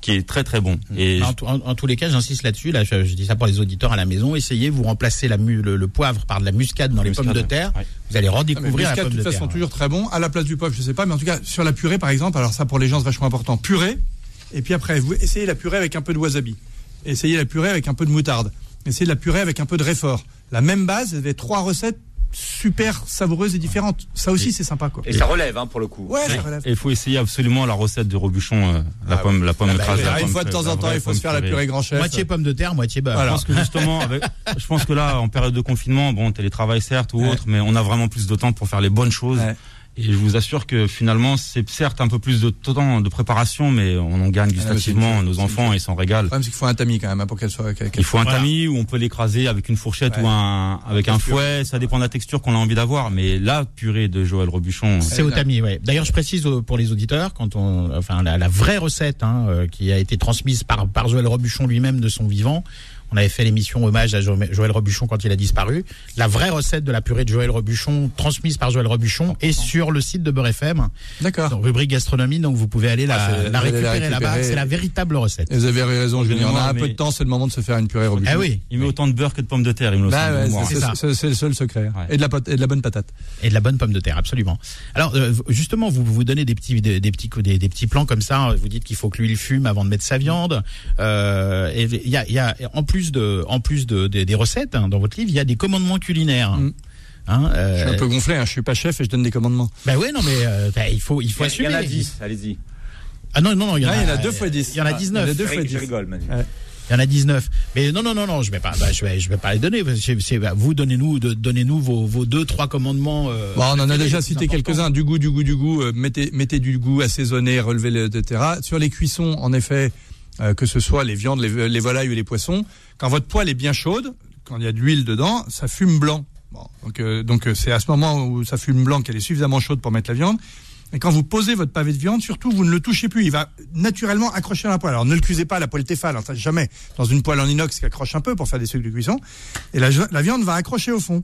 qui est très très bon. Et En, tout- en- en tous les cas, j'insiste là-dessus. Là, je, je dis ça pour les auditeurs à la maison. Essayez, vous remplacez la mu- le, le poivre par de la muscade dans les muscade, pommes de terre. Ouais. Vous allez Ah, redécouvrir la muscade, pomme de de toute terre. façon, toujours très bon. À la place du poivre, je sais pas, mais en tout cas, sur la purée, par exemple, alors ça, pour les gens, c'est vachement important. Purée, et puis après, vous essayez la purée avec un peu de wasabi. Essayez la purée avec un peu de moutarde. Essayez la purée avec un peu de réfort. La même base, vous avez trois recettes super savoureuses et différentes. Ça aussi, c'est sympa, quoi. Et ça relève hein, pour le coup. Ouais, ça relève. Et il faut essayer absolument la recette de Robuchon, euh, la Ah pomme, la pomme Ah bah, la une fois de temps en temps, il faut se faire la purée grand chef. Moitié pomme de terre, moitié beurre. Voilà. Je pense que justement, [LAUGHS] avec, je pense que là, en période de confinement, bon, télétravail certes ou Ouais. autre, mais on a vraiment plus de temps pour faire les bonnes choses. Et je vous assure que finalement, c'est certes un peu plus de temps de préparation, mais on en gagne Ah, gustativement. Nos enfants, ils s'en régalent. Le problème, c'est qu'il faut un tamis quand même hein, pour qu'elle soit. qu'elle- Il faut un Voilà. tamis où on peut l'écraser avec une fourchette Ouais. ou un avec un fouet. Ça dépend de la texture qu'on a envie d'avoir. Mais la purée de Joël Robuchon, C'est au tamis, ouais. D'ailleurs, je précise pour les auditeurs, quand on, enfin, la, la vraie recette hein, euh, qui a été transmise par par Joël Robuchon lui-même de son vivant. On avait fait l'émission hommage à Jo- Joël Robuchon quand il a disparu. La vraie recette de la purée de Joël Robuchon, transmise par Joël Robuchon, est sur le site de Beurre FM, D'accord. rubrique gastronomie. Donc vous pouvez aller la, Ah, la récupérer là-bas. C'est la véritable recette. Et vous avez raison, Julien. On a un peu de temps, c'est le moment de se faire une purée Robuchon. Ah oui. il met autant de beurre que de pommes de terre. Il me le Bah ouais, c'est- le seul secret. Ouais. Et, de la, pot- et de la bonne patate. Et de la bonne pomme de terre, absolument. Alors euh, justement, vous vous donnez des petits des, des petits des, des petits plans comme ça. Vous dites qu'il faut que l'huile fume avant de mettre sa viande. Euh, et il y a, il y a en plus de en plus de, des- des recettes hein, dans votre livre, il y a des commandements culinaires. Mm. Hein, euh, Je suis un peu gonflé, hein, je suis pas chef et je donne des commandements. Bah ouais, non mais euh, bah, il faut il faut Il y assumer. en a 10, allez-y. Ah non non non, il y en Ah, a, il y en a deux fois dix. Il y en a Ah, 19. il y en a deux Je fois rig- je dix. rigole, Manu. Ouais. Il y en a 19. Mais non, non, non, non, je vais pas, bah, je vais, je vais pas les donner. bah, vous donnez-nous, de- donnez-nous vos, vos deux, trois commandements. euh, Bon, on en a déjà plus cité quelques-uns. Du goût, du goût, du goût. euh, mettez, mettez du goût, assaisonner, relevez le, etc. Sur les cuissons, en effet, euh, que ce soit les viandes, les, les volailles ou les poissons, quand votre poêle est bien chaude, quand il y a de l'huile dedans, ça fume blanc. Bon, donc, euh, donc euh, c'est à ce moment où ça fume blanc qu'elle est suffisamment chaude pour mettre la viande. Et quand vous posez votre pavé de viande, surtout, vous ne le touchez plus. Il va naturellement accrocher à la poêle. Alors, ne le cuisez pas à la poêle Tefal, hein, jamais. Dans une poêle en inox qui accroche un peu pour faire des sucres de cuisson. Et la, la viande va accrocher au fond.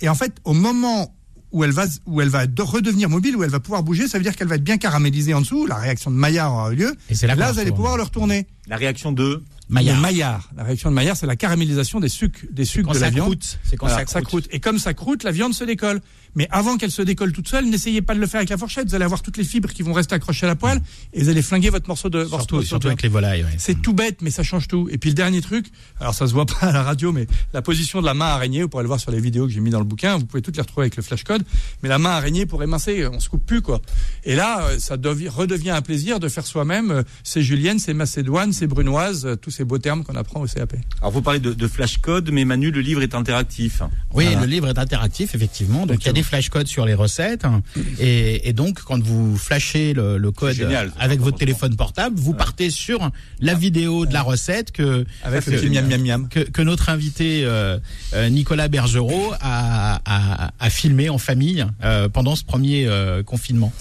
Et en fait, au moment où elle va, où elle va de- redevenir mobile, où elle va pouvoir bouger, ça veut dire qu'elle va être bien caramélisée en dessous. La réaction de Maillard aura eu lieu. Et c'est là là, vous allez pouvoir le retourner. La réaction de. Maillard. Le Maillard. La réaction de Maillard, c'est la caramélisation des sucres, des sucres de ça la viande. croûte. C'est quand Voilà, ça croûte. Et comme ça croûte, la viande se décolle. Mais avant qu'elle se décolle toute seule, n'essayez pas de le faire avec la fourchette. Vous allez avoir toutes les fibres qui vont rester accrochées à la poêle et vous allez flinguer votre morceau de. Surtout, morceau surtout avec les volailles. ouais. C'est tout bête, mais ça change tout. Et puis le dernier truc, alors ça se voit pas à la radio, mais la position de la main araignée, vous pourrez le voir sur les vidéos que j'ai mis dans le bouquin, vous pouvez toutes les retrouver avec le flashcode. Mais la main araignée pour émincer, on se coupe plus quoi. Et là, euh, ça devi- redevient un plaisir de faire soi-même. euh, C'est julienne, c'est macédoine, c'est brunoise, euh, tous ces beaux termes qu'on apprend au CAP. Alors vous parlez de, de flashcode, mais Manu, le livre est interactif. Oui, Voilà. le livre est interactif, effectivement. Donc, il y a des flashcodes sur les recettes. hein. Et, et donc, quand vous flashez le, le code génial, avec votre téléphone portable, vous partez sur la vidéo de la recette que, Avec Ça, le c'est petit miam génial. miam miam. que, que notre invité euh, euh, Nicolas Bergerot a, a, a filmé en famille euh, pendant ce premier euh, confinement.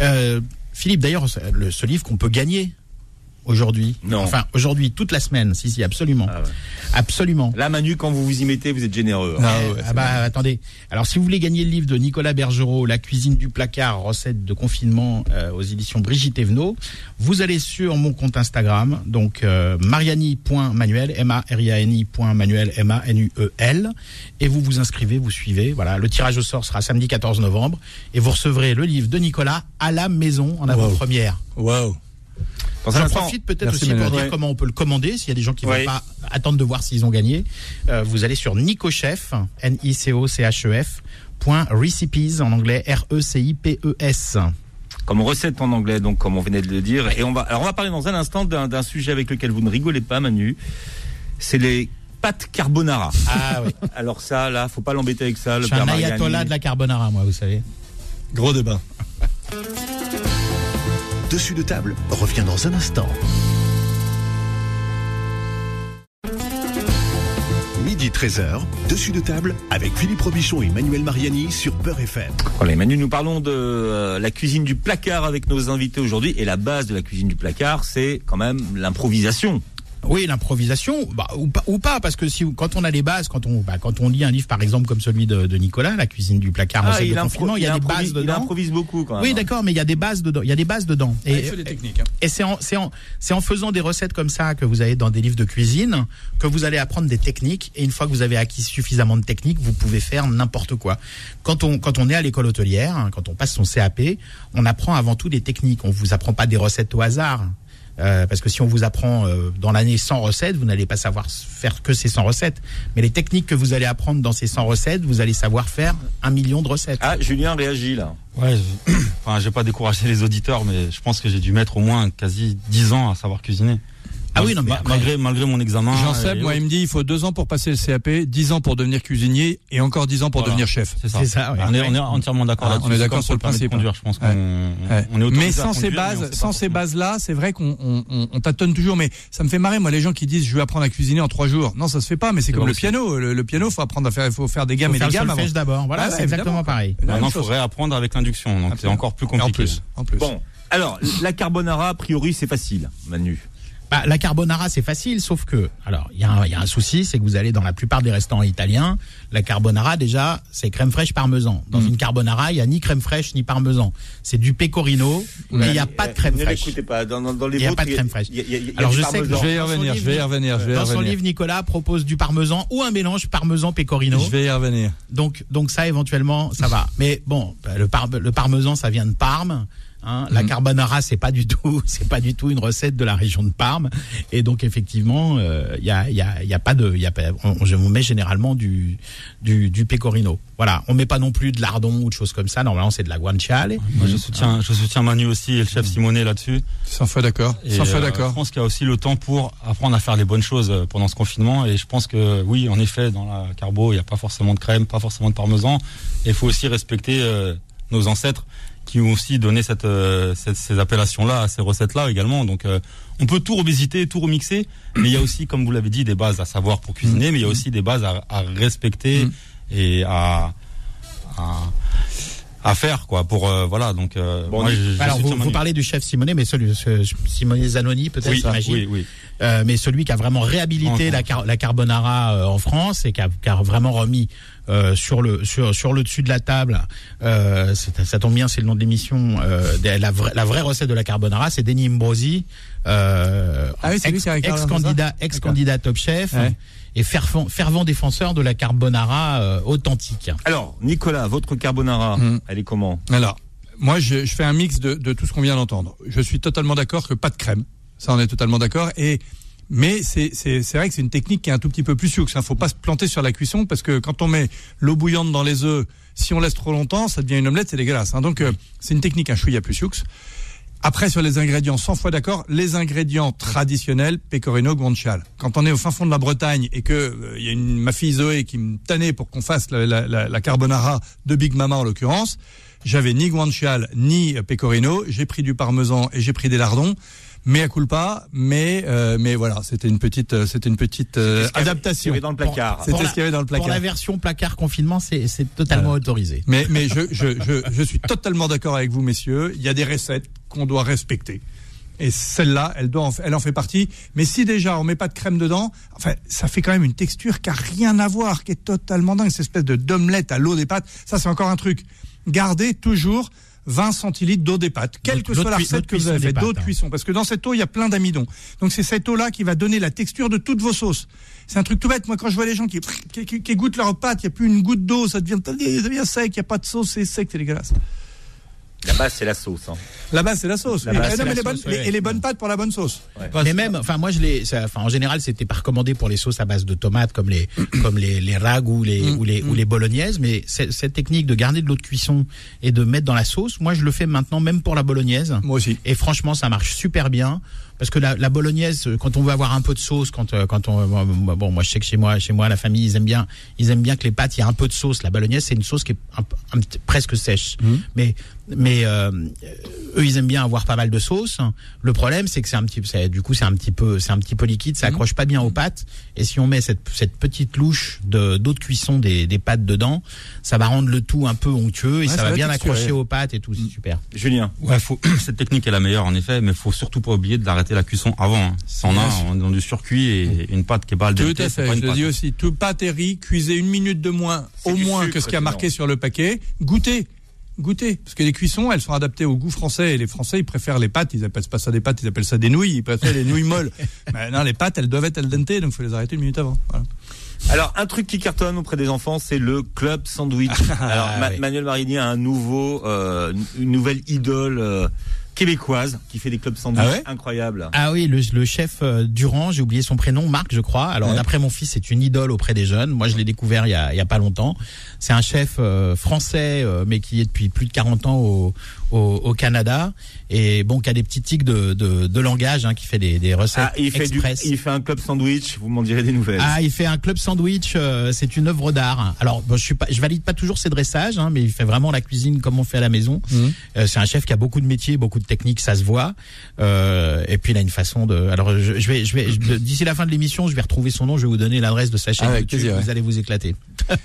Euh, Philippe, d'ailleurs, ce- le- ce livre qu'on peut gagner aujourd'hui. Non. Enfin, aujourd'hui, toute la semaine. Si, si, absolument. Ah ouais. Absolument. Là, Manu, quand vous vous y mettez, vous êtes généreux. hein. Ah ouais, ah bah attendez. Alors si vous voulez gagner le livre de Nicolas Bergerot, La cuisine du placard, recettes de confinement euh, aux éditions Brigitte Evenot, vous allez sur mon compte Instagram, donc euh, mariani.manuel, m a r i a n i.manuel, m a n u e l, et vous vous inscrivez, vous suivez. Voilà, le tirage au sort sera samedi 14 novembre, et vous recevrez le livre de Nicolas à la maison en avant-première. Waouh. J'en profite peut-être aussi pour dire Ouais. comment on peut le commander. S'il y a des gens qui ne Ouais. vont pas attendre de voir s'ils ont gagné, euh, vous allez sur nicochef, n i c o c h e f point recipes en anglais r e c i p e s. comme recette en anglais, donc comme on venait de le dire. Et on va, alors on va parler dans un instant d'un d'un sujet avec lequel vous ne rigolez pas, Manu. C'est les pâtes carbonara. Ah oui. [LAUGHS] Alors ça, là, faut pas l'embêter avec ça. Le Je suis un ayatollah de la carbonara, moi, vous savez. Gros débat. Dessus de table revient dans un instant. Midi 13h, dessus de table avec Philippe Robichon et Manuel Mariani sur Peur FM. Voilà, Manu, nous parlons de euh, la cuisine du placard avec nos invités aujourd'hui. Et la base de la cuisine du placard, c'est quand même l'improvisation. Oui, l'improvisation, bah, ou, pas, ou pas, parce que si quand on a les bases, quand on, bah, quand on lit un livre par exemple comme celui de, de Nicolas, La cuisine du placard, recette de impro- confinement, il y a des improvise- bases il dedans. improvise beaucoup quand même. Oui, d'accord, mais il y a des bases dedans. Il y a des bases dedans. Et, Et, les techniques. hein. Et c'est en, c'est en, c'est en faisant des recettes comme ça que vous avez dans des livres de cuisine que vous allez apprendre des techniques. Et une fois que vous avez acquis suffisamment de techniques, vous pouvez faire n'importe quoi. Quand on, quand on est à l'école hôtelière, hein, quand on passe son CAP, on apprend avant tout des techniques. On vous apprend pas des recettes au hasard. Euh, parce que si on vous apprend euh, dans l'année 100 recettes, vous n'allez pas savoir faire que ces 100 recettes. Mais les techniques que vous allez apprendre dans ces 100 recettes, vous allez savoir faire un million de recettes. Ah, Julien réagit là. Ouais, je- [CLEARS THROAT] enfin, j'ai pas découragé les auditeurs, mais je pense que j'ai dû mettre au moins quasi 10 ans à savoir cuisiner. Ah oui, non, Ma- après- malgré, malgré mon examen. Jean et Seb, moi, autres. il me dit il faut deux ans pour passer le CAP, 10 ans pour devenir cuisinier et encore 10 ans pour Voilà. devenir chef. C'est ça. C'est ça, ouais. On, est, on est entièrement d'accord Ah, là-dessus. on est d'accord sur le principe, Conduire, je pense qu'on Ouais. on est Mais sans ces conduire, bases, sans ces bases-là, c'est vrai qu'on on, on- on tâtonne toujours. Mais ça me fait marrer, moi, les gens qui disent je vais apprendre à cuisiner en trois jours. Non, ça se fait pas. Mais c'est comme le piano. Le, le piano, faut apprendre à faire, faut faire des gammes Faut et faire des gammes avant. d'abord. Voilà, Ah ouais, c'est exactement pareil. Même Maintenant, il faudrait apprendre avec l'induction, donc c'est encore plus compliqué. plus, en plus. Bon, alors la carbonara, a priori, c'est facile, Manu. Bah, la carbonara, c'est facile, sauf que, alors, il y, a un- il y a un souci, c'est que vous allez dans la plupart des restaurants italiens, la carbonara, déjà, c'est crème fraîche parmesan. Dans une carbonara, il y a ni crème fraîche ni parmesan. C'est du pecorino, mais il n'y a pas de crème Ne fraîche. l'écoutez pas. Dans, dans, dans les Il y a pas de crème fraîche. il y a- il y a- il y a Alors, je sais que parmesan. Je vais y Dans son revenir, je livre, vais y revenir, je vais y Dans son revenir. livre, Nicolas propose du parmesan ou un mélange parmesan-pecorino. Je vais y revenir. Donc, donc ça, éventuellement, ça va. Mais bon, bah, le, par- le parmesan, ça vient de Parme. Hein. La carbonara, c'est pas du tout, [LAUGHS] c'est pas du tout une recette de la région de Parme. Et donc, effectivement, euh, il y a, il y a, il y a pas de, il y a pas, on, on met généralement du, du, du pecorino. Voilà. On met pas non plus de lardon ou de choses comme ça. Normalement, c'est de la guanciale. Moi, je soutiens, je soutiens Manu aussi et le chef Simonet là-dessus. 100 fois d'accord. 100 fois euh, Je d'accord. pense qu'il y a aussi le temps pour apprendre à faire les bonnes choses euh, pendant ce confinement. Et je pense que oui, en effet, dans la carbo, il n'y a pas forcément de crème, pas forcément de parmesan. Et il faut aussi respecter euh, nos ancêtres qui ont aussi donné cette, euh, cette- ces appellations-là, ces recettes-là également. Donc, euh, on peut tout revisiter, tout remixer, mais il y a aussi, comme vous l'avez dit, des bases à savoir pour cuisiner, mais il y a aussi des bases à, à respecter Mm. et à, à à faire quoi pour euh, voilà donc euh, Bon, moi, je- je Alors, vous, parlez du chef Simonet, mais celui, ce, Simonet Zanoni, peut-être, oui, j'imagine. oui, oui. Euh, mais celui qui a vraiment réhabilité la, car- la carbonara euh, en France et qui a, qui a vraiment remis euh, sur le sur sur le dessus de la table. Euh, c'est- ça tombe bien, c'est le nom de l'émission. Euh, la, vraie, la vraie recette de la carbonara, c'est Denis Imbrosi, euh, Ah ex, ça candidat ex candidat Top Chef Ouais. Et fervent, fervent défenseur de la carbonara euh, authentique. Alors, Nicolas, votre carbonara, Mhm. elle est comment? Alors, moi, je, je fais un mix de, de tout ce qu'on vient d'entendre. Je suis totalement d'accord que pas de crème. Ça, on est totalement d'accord. Et mais c'est c'est c'est vrai que c'est une technique qui est un tout petit peu plus sioux. Il faut pas se planter sur la cuisson parce que quand on met l'eau bouillante dans les œufs, si on laisse trop longtemps, ça devient une omelette, c'est dégueulasse. Hein. Donc euh, c'est une technique un chouïa plus sioux. Après, sur les ingrédients, 100 fois d'accord, les ingrédients traditionnels, pecorino, guanciale. Quand on est au fin fond de la Bretagne et que euh, il y a une, ma fille Zoé qui me tannait pour qu'on fasse la, la, la, la carbonara de Big Mama en l'occurrence, J'avais ni guanciale ni pecorino. J'ai pris du parmesan et j'ai pris des lardons. Mais à culpa, mais euh, mais voilà, c'était une petite, euh, c'était une petite euh, Ce adaptation. ce qu'il y avait dans le placard. C'était Pour ce la- qu'il y avait dans le Pour placard. la version placard confinement, c'est c'est totalement autorisé. Mais, mais je, je, je, je suis totalement d'accord avec vous, messieurs. Il y a des recettes qu'on doit respecter. Et celle-là, elle, doit en, fait- elle en fait partie. Mais si déjà on met pas de crème dedans, enfin, ça fait quand même une texture qui a rien à voir, qui est totalement dingue. Cette espèce de d'omelette à l'eau des pâtes, ça c'est encore un truc. Gardez toujours 20 centilitres d'eau des pâtes, quelle que soit la recette que vous avez faite, d'eau de hein. cuisson, parce que dans cette eau il y a plein d'amidon. Donc c'est cette eau-là qui va donner la texture de toutes vos sauces. C'est un truc tout bête. Moi, quand je vois les gens qui, qui, qui- qui goûtent leurs pâtes, il n'y a plus une goutte d'eau, ça devient, ça devient sec, il n'y a pas de sauce, c'est sec, c'est dégueulasse. La base, c'est la sauce. hein. La base, c'est la sauce. La oui. base, c'est non, mais la les, bonnes, sauce, les- ouais. et les bonnes pâtes pour la bonne sauce. Mais même, enfin moi je l'ai, ça- enfin en général c'était pas recommandé pour les sauces à base de tomates comme les [COUGHS] comme les les rags ou les Mm, ou les ou les bolognaises, mais c'est- cette technique de garder de l'eau de cuisson et de mettre dans la sauce, moi je le fais maintenant même pour la bolognaise. Moi aussi. Et franchement, ça marche super bien parce que la, la bolognaise, euh, quand on veut avoir un peu de sauce, quand euh, quand on bon, moi je sais que chez moi, chez moi, la famille, ils aiment bien, ils aiment bien que les pâtes, il y a un peu de sauce. La bolognaise, c'est une sauce qui est un, un petit- presque sèche, mais mais euh, eux, ils aiment bien avoir pas mal de sauce. Le problème, c'est que c'est un petit, c'est- du coup, c'est un petit peu, c'est un petit peu liquide, ça accroche pas bien aux pâtes. Et si on met cette cette petite louche de d'eau de cuisson des des pâtes dedans, ça va rendre le tout un peu onctueux et Ouais, ça ça va va bien accrocher aux pâtes et tout, c'est super. Julien. Ouais, faut, [CLEARS THROAT] cette technique est la meilleure en effet, mais faut surtout pas oublier la cuisson avant. Hein. A on est dans du surcuit et une pâte qui est pas al Tout à fait. Je le dis aussi. Tout pâte et riz, cuisez une minute de moins, au moins sucre, que ce qui a marqué sur le paquet. Goûtez. Goûtez. Parce que les cuissons, elles sont adaptées au goût français. Et les Français, ils préfèrent les pâtes. Ils appellent pas ça des pâtes, ils appellent ça des nouilles. Ils préfèrent les nouilles molles. [LAUGHS] Mais non, les pâtes, elles doivent être al dente, donc il faut les arrêter une minute avant. Voilà. Alors, un truc qui cartonne auprès des enfants, c'est le club sandwich. [LAUGHS] Alors, Ma- oui. Manuel Marini a un nouveau, euh, une nouvelle idole euh, québécoise qui fait des clubs sandwich Ah ouais incroyables. Ah oui, le, le chef euh, Durand, j'ai oublié son prénom, Marc, je crois. Alors Ouais. d'après mon fils, c'est une idole auprès des jeunes. Moi, je l'ai découvert il y a, il y a pas longtemps. C'est un chef euh, français, euh, mais qui est depuis plus de 40 ans au, au, au Canada et bon, qui a des petits tics de, de, de langage, hein, qui fait des, des recettes Ah, il fait du, il fait un club sandwich. Vous m'en direz des nouvelles. Ah, il fait un club sandwich. euh, c'est une œuvre d'art. Alors, bon, je suis pas, je valide pas toujours ses dressages, hein, mais il fait vraiment la cuisine comme on fait à la maison. Mhm. Euh, c'est un chef qui a beaucoup de métiers, beaucoup de techniques, ça se voit. Euh, et puis il a une façon de. Alors, je, je vais, je vais, d'ici la fin de l'émission, je vais retrouver son nom. Je vais vous donner l'adresse de sa chaîne Avec YouTube. plaisir, ouais. Vous allez vous éclater. [LAUGHS]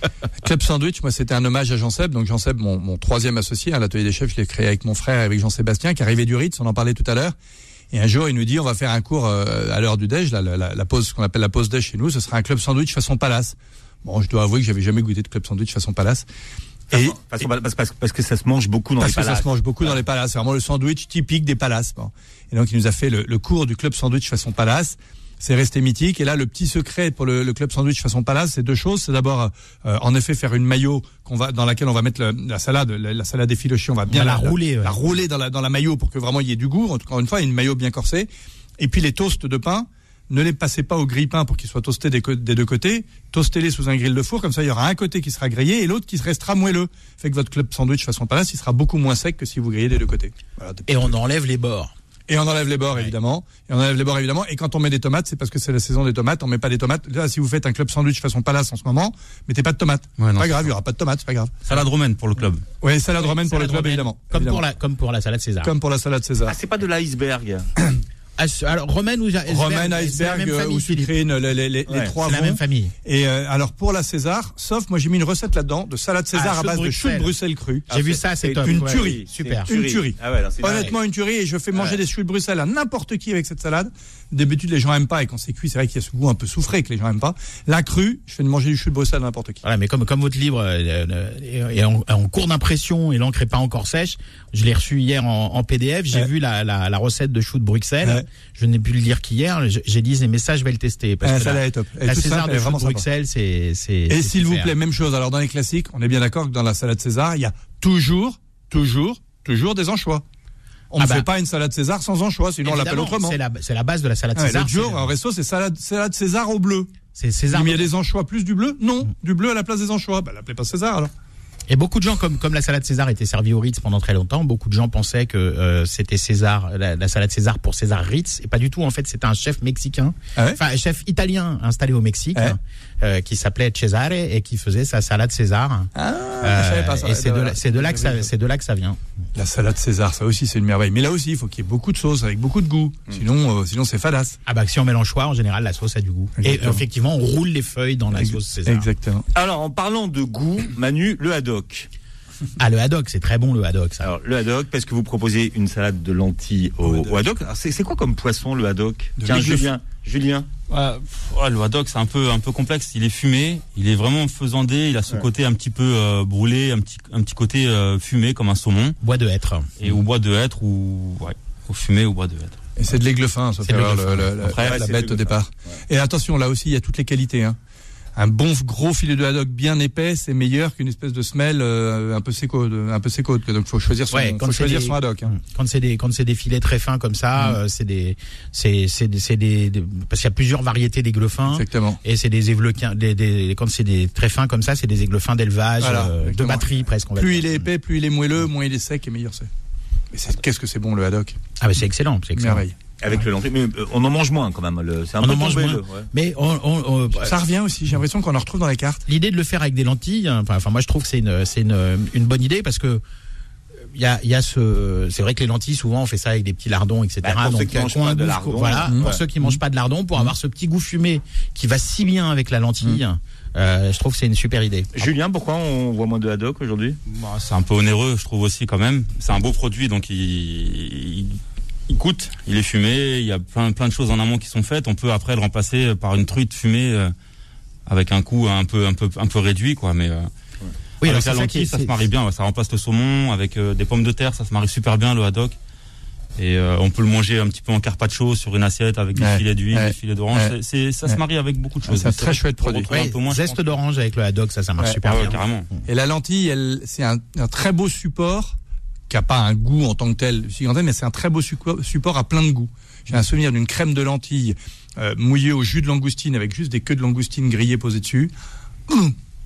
Club Sandwich, moi, c'était un hommage à Jean Seb. Donc, Jean Seb, mon, mon troisième associé à l'atelier des chefs, je l'ai créé avec mon frère, avec Jean-Sébastien, qui arrivait du Ritz, on en parlait tout à l'heure. Et un jour, il nous dit, on va faire un cours euh, à l'heure du déj, la, la, la pause, ce qu'on appelle la pause déj chez nous, ce sera un club sandwich façon palace. Bon, je dois avouer que j'avais jamais goûté de club sandwich façon palace. Et, parce, parce- parce- parce- parce que ça se mange beaucoup dans parce les que ça palaces. se mange beaucoup dans les palaces. C'est vraiment le sandwich typique des palaces. Bon. Et donc, il nous a fait le, le cours du club sandwich façon palace. C'est resté mythique. Et là, le petit secret pour le, le club sandwich façon palace, c'est deux choses. C'est d'abord, euh, en effet, faire une maillot qu'on va, dans laquelle on va mettre le- la salade, la, la salade effilochée. On va bien va la rouler, ouais. la rouler dans la, dans la maillot pour que vraiment il y ait du goût. Encore une fois, une maillot bien corsée. Et puis les toasts de pain. Ne les passez pas au grille-pain pour qu'ils soient toastés des, deux côtés. Toastez-les sous un grill de four. Comme ça, il y aura un côté qui sera grillé et l'autre qui restera moelleux. Fait que votre club sandwich façon palace, il sera beaucoup moins sec que si vous grillez des deux côtés. Voilà, Et on enlève les bords. Et on enlève les bords évidemment. Et on enlève les bords évidemment. Et quand on met des tomates, c'est parce que c'est la saison des tomates. On met pas des tomates. Là, si vous faites un club sandwich façon palace en ce moment, mettez pas de tomates. Ouais, non, pas grave, il y aura pas de tomates, c'est pas grave. Salade romaine pour le club. Ouais, salade romaine pour le club romaine, évidemment. Comme Évidemment. pour la, comme pour la salade César. Comme pour la salade César. Ah, c'est pas de l'iceberg. [CLEARS THROAT] Ah, alors romaine ou iceberg, Romaine, iceberg euh, ou sucrine, les, les, les, les Ouais, trois C'est la vont. même famille. Et euh, alors pour la César, sauf moi j'ai mis une recette là-dedans de salade César Ah, à base de chou de Bruxelles. Bruxelles cru. J'ai vu ça, c'est top. une Ouais, tuerie. Super. Une tuerie. Ah ouais, c'est Honnêtement, une tuerie et je fais manger Ouais. des choux de Bruxelles à n'importe qui avec cette salade. D'habitude, les gens aiment pas et quand c'est cuit, c'est vrai qu'il y a ce goût un peu soufré que les gens aiment pas. La crue, je fais de manger du chou de Bruxelles à n'importe qui. Voilà, mais comme comme votre livre euh, euh, est en, en cours d'impression et l'encre est pas encore sèche, je l'ai reçu hier en, en PDF. J'ai Ouais. vu la, la, la recette de chou de Bruxelles. Je n'ai pu le lire qu'hier. J'ai- dit mais ça je vais le tester parce Ah, que la, est top. La César de vraiment. Bruxelles, c'est c'est. Et s'il vous plaît, même chose. Alors dans les classiques, on est bien d'accord que dans la salade César, il y a toujours, toujours, toujours des anchois. On Ah ne bah. fait pas une salade César sans anchois, sinon on l'appelle autrement. C'est la, base de la salade Ouais, César. L'autre jour, c'est- au resto, c'est salade, salade César au bleu. C'est César. Mais il y a des anchois plus du bleu Non, du bleu à la place des anchois. Bah, l'appelez pas César alors. Et beaucoup de gens, comme comme la salade César était servie au Ritz pendant très longtemps, beaucoup de gens pensaient que euh, c'était César, la, la salade César pour César Ritz, et pas du tout. En fait, c'était un chef mexicain, Ah ouais? enfin un chef italien installé au Mexique, Ouais. Euh, qui s'appelait Cesare et qui faisait sa salade César. Ah, Euh, je savais pas ça. et c'est de, là- c'est de là que ça, c'est de là que ça vient. La salade César, ça aussi c'est une merveille. Mais là aussi, il faut qu'il y ait beaucoup de sauce avec beaucoup de goût. Sinon, euh, sinon c'est fadasse. Ah bah si on mélange choix, en général, la sauce a du goût. Et Exactement. euh, effectivement, on roule les feuilles dans la sauce César. Exactement. Alors, en parlant de goût, Manu, le haddock. [LAUGHS] Ah le haddock, c'est très bon le haddock. Ça. Alors, le haddock, parce que vous proposez une salade de lentilles au, Au haddock. c'est c'est quoi comme poisson, le haddock? De Tiens, Julien. Julien. Ouais, pff, ouais, le haddock c'est un peu un peu complexe. Il est fumé, il est vraiment faisandé. Il a ce Ouais. côté un petit peu euh, brûlé, un petit un petit côté euh, fumé comme un saumon Bois de hêtre. et au bois de hêtre ou ouais, au fumé au bois de hêtre. Et c'est de l'aigle fin, ça C'est fait le, fin. le- le- Après, la bête au départ. Et attention, là aussi, il y a toutes les qualités. Hein. Un bon gros filet de haddock bien épais, c'est meilleur qu'une espèce de semelle euh, un peu séco, un peu séco. Donc faut choisir son, Ouais, quand faut choisir des- son haddock. Hein. Quand c'est des quand c'est des filets très fins comme ça, Mm. euh, c'est des c'est c'est des, parce qu'il y a plusieurs variétés d'aigles fins. Exactement. Et c'est des églequins, des, des, quand c'est des très fins comme ça, c'est des aigles fins d'élevage, Voilà, euh, de batterie presque. On va Plus dire. il est épais, plus il est moelleux, moins il est sec et meilleur c'est. Mais qu'est-ce que c'est bon le haddock? Ah mais c'est excellent, c'est excellent. Merveille. Avec le lentilles. Mais euh, on en mange moins quand même. le- C'est un On peu en mange moins. le- ouais. Mais on, on- on- Ça revient aussi. J'ai l'impression qu'on en retrouve dans les cartes. l'idée de le faire avec des lentilles, hein, enfin, enfin moi je trouve que c'est une c'est une, une bonne idée parce que il y a, il y a ce c'est vrai que les lentilles souvent on fait ça avec des petits lardons etc Bah, pour ceux donc qui un mangent pas de goût, lardons, voilà mmh. pour ouais. ceux qui mangent pas de lardons pour avoir ce petit goût fumé qui va si bien avec la lentille Mmh. euh, je trouve que c'est une super idée Julien, pourquoi on voit moins de haddock aujourd'hui? Bah, c'est un peu onéreux, je trouve aussi quand même. C'est un beau produit, donc il, il, il coûte, il est fumé. Il y a plein, plein de choses en amont qui sont faites. On peut après le remplacer par une truite fumée euh, avec un coût un peu, un peu, un peu réduit, quoi. Mais euh, oui avec la lentille, ça se marie bien. ouais. Ça remplace le saumon avec euh, des pommes de terre, ça se marie super bien le haddock. Et euh, on peut le manger un petit peu en carpaccio sur une assiette avec des Ouais, filets d'huile, ouais, des filets d'orange. C'est, ça se marie avec beaucoup de choses. c'est un très chouette produit. un peu moins, zeste d'orange avec le haddock ça ça marche Ouais. super Ah ouais, bien carrément. Et la lentille, elle, c'est un, un très beau support qui a pas un goût en tant que tel mais c'est un très beau support à plein de goûts. J'ai un souvenir d'une crème de lentilles euh, mouillée au jus de langoustine avec juste des queues de langoustine grillées posées dessus.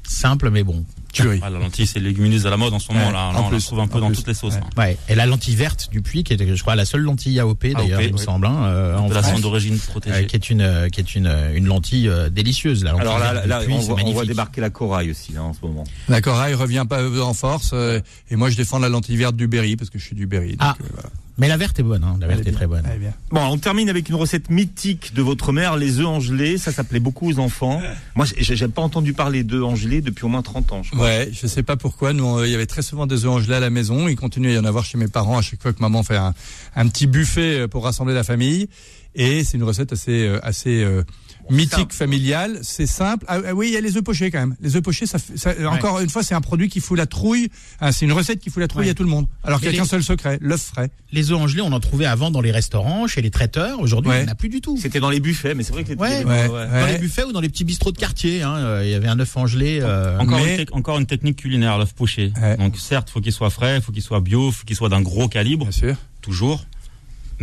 simple mais bon Tuerie. Ah, la lentille, c'est légumineuse à la mode en ce moment. Ouais, là, on la trouve un peu dans plus. toutes les sauces. Ouais. hein. ouais et la lentille verte du puits qui est je crois la seule lentille AOP d'ailleurs il me oui. semble hein, euh, en France, d'origine euh, protégée. qui est une euh, qui est une euh, une lentille euh, délicieuse la lentille Alors là, là, puits, on, c'est voit, on voit débarquer la corail aussi là, en ce moment. La corail revient pas en force, euh, et moi je défends la lentille verte du Berry parce que je suis du Berry. donc, Ah. euh, voilà. Mais la verte est bonne hein, la verte est très bonne est bien. Bon, on termine avec une recette mythique de votre mère, les œufs angelés. Ça, ça plaît beaucoup aux enfants. Moi, j'ai j'ai pas entendu parler d'œufs angelés depuis au moins 30 ans. Je crois. Ouais, je sais pas pourquoi. Nous, il y avait très souvent des œufs angelés à la maison. Il continue à y en avoir chez mes parents à chaque fois que maman fait un, un petit buffet euh, pour rassembler la famille. Et c'est une recette assez, euh, assez euh, mythique, simple. familiale. C'est simple. Ah, ah oui, il y a les œufs pochés quand même. Les œufs pochés, ça, fait- ça- encore une fois, c'est un produit qui fout la trouille. Hein, c'est une recette qui fout la trouille Ouais. à tout le monde. Alors qu'il n'y a qu'un seul secret, l'œuf frais. les œufs angelés on en trouvait avant dans les restaurants chez les traiteurs aujourd'hui Ouais. il n'y en a plus du tout C'était dans les buffets, mais c'est vrai que c'était. Ouais. Ouais, dans les buffets ou dans les petits bistrots de quartier hein, euh, il y avait un œuf angelé euh, Encore, mais- une encore une technique culinaire, l'œuf poché. Ouais. Donc certes, faut qu'il soit frais, faut qu'il soit bio, faut qu'il soit d'un gros calibre, Bien sûr. toujours.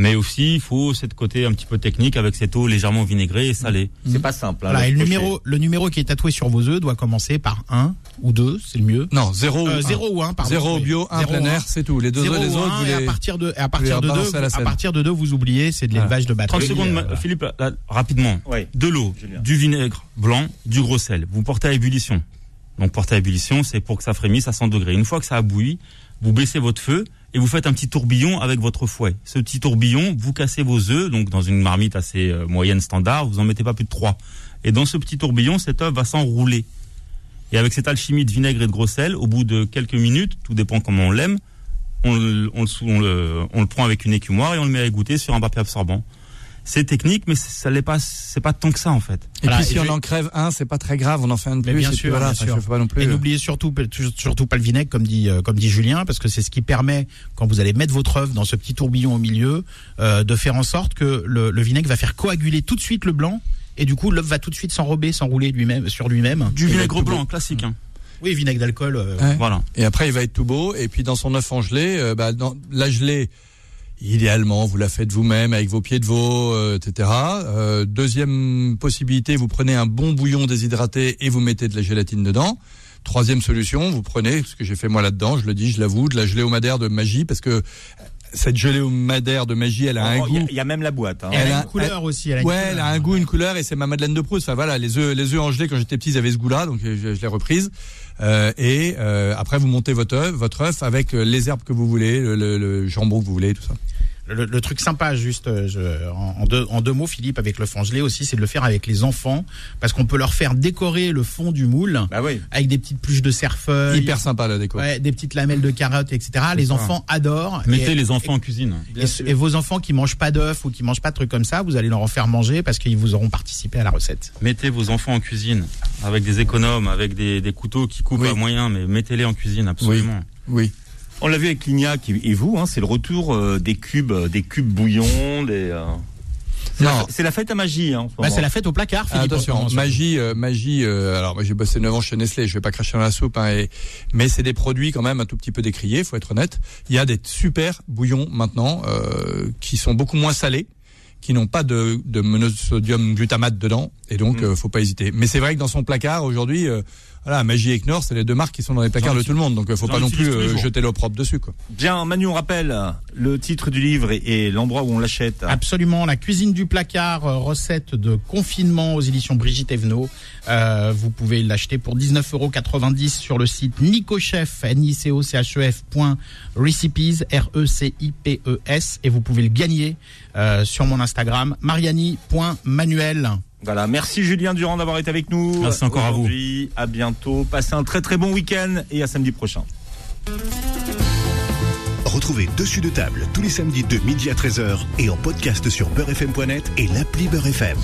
Mais aussi, il faut cette côté un petit peu technique avec cette eau légèrement vinaigrée et salée. C'est pas simple. hein, voilà, et le numéro le numéro qui est tatoué sur vos œufs doit commencer par 1 ou 2 c'est le mieux Non, zéro. euh, ou un. 0 ou 1 pardon Zéro oui. bio, un Zéro plein ou air, c'est tout. Les deux, Zéro les autres, vous et à les- partir de et à les partir de 2 rebalancer à à partir de 2 vous oubliez c'est de Voilà. l'élevage de 30 batterie secondes, euh, Philippe, là, rapidement. Ouais. De l'eau, du vinaigre blanc, du gros sel. Vous portez à ébullition. Donc portez à ébullition, c'est pour que ça frémisse à 100 degrés. Une fois que ça a bouilli, vous baissez votre feu et vous faites un petit tourbillon avec votre fouet. Ce petit tourbillon, vous cassez vos œufs, donc dans une marmite assez euh, moyenne standard, vous en mettez pas plus de 3. Et dans ce petit tourbillon, cet œuf va s'enrouler. Et avec cette alchimie de vinaigre et de gros sel, au bout de quelques minutes, tout dépend comment on l'aime, on, le- le prend avec une écumoire et on le met à égoutter sur un papier absorbant. C'est technique, mais ça l'est pas, c'est pas tant que ça en fait. Et Voilà, puis si on en crève un, c'est pas très grave, on en fait un de Mais plus. bien et puis sûr, voilà, bien sûr. faut pas non plus. Et euh, n'oubliez surtout, surtout pas le vinaigre, comme dit, euh, comme dit Julien, parce que c'est ce qui permet, quand vous allez mettre votre œuf dans ce petit tourbillon au milieu, euh, de faire en sorte que le, le vinaigre va faire coaguler tout de suite le blanc, et du coup, l'œuf va tout de suite s'enrober, s'enrouler lui-même, sur lui-même. Du vinaigre blanc, beau. classique. Hein. Oui, vinaigre d'alcool. euh, Ouais. Voilà. Et après, il va être tout beau. Et puis, dans son œuf en gelée, euh, bah, dans, la gelée, idéalement, vous la faites vous-même avec vos pieds de veau, euh, etc. Euh, deuxième possibilité, vous prenez un bon bouillon déshydraté et vous mettez de la gélatine dedans. Troisième solution, vous prenez ce que j'ai fait moi là-dedans, je le dis, je l'avoue, de la gelée au madère de magie, parce que cette gelée au madère de magie, elle a un Oh, Il y, goût. il y a même la boîte. hein. Elle, Elle a une couleur aussi. Elle a une Ouais, couleur. elle a un goût, une couleur, et c'est ma Madeleine de Proust. Enfin voilà, les œufs, les œufs en gelée quand j'étais petit, ils avaient ce goût-là, donc je, je l'ai reprise. Euh, et euh, après, vous montez votre œuf, votre œuf avec euh, les herbes que vous voulez, le, le- le jambon que vous voulez, tout ça. Le, le truc sympa, juste euh, je- en, en deux, en deux mots, Philippe, avec le fond gelé aussi, c'est de le faire avec les enfants, parce qu'on peut leur faire décorer le fond du moule Bah oui. avec des petites pluches de cerfeuil, Hyper sympa la déco. ouais, des petites lamelles de carottes, etc. Les ça. enfants adorent. Mettez Et- les enfants en cuisine. et, et vos enfants qui mangent pas d'œufs ou qui mangent pas de trucs comme ça, vous allez leur en faire manger parce qu'ils vous auront participé à la recette. Mettez vos enfants en cuisine avec des économes, avec des, des couteaux qui coupent Oui. à moyen, mais mettez-les en cuisine absolument. Oui. On l'a vu avec Lignac et vous, hein, c'est le retour euh, des cubes, euh, des cubes bouillons, des. euh, C'est la, Non. c'est la fête à magie. Hein, Bah, c'est la fête au placard, Ah, attention, magie, euh, magie. euh, alors moi j'ai bossé 9 ans chez Nestlé, je vais pas cracher dans la soupe, hein, et- mais c'est des produits quand même un tout petit peu décriés, faut être honnête. Il y a des super bouillons maintenant euh, qui sont beaucoup moins salés, qui n'ont pas de, de monosodium glutamate dedans, et donc Mm. euh, faut pas hésiter. Mais c'est vrai que dans son placard aujourd'hui, euh, voilà, Magie et Knorr, c'est les deux marques qui sont dans les placards de tout le monde, donc euh, faut pas non plus euh, jeter l'opprobre dessus. Quoi. Bien, Manu, on rappelle le titre du livre et, et l'endroit où on l'achète. Absolument, la cuisine du placard, recette de confinement aux éditions Brigitte Evenot. Euh, vous pouvez l'acheter pour 19,90€ sur le site nicochef, n i c o c h e f recipes, r e c i p e s, et vous pouvez le gagner euh, sur mon Instagram mariani.manuel. Voilà, merci Julien Durand d'avoir été avec nous. Merci encore à vous. À bientôt. Passez un très très bon week-end et à samedi prochain. Retrouvez Dessus de table tous les samedis de midi à 13h et en podcast sur beurrefm.net et l'appli Beurrefm.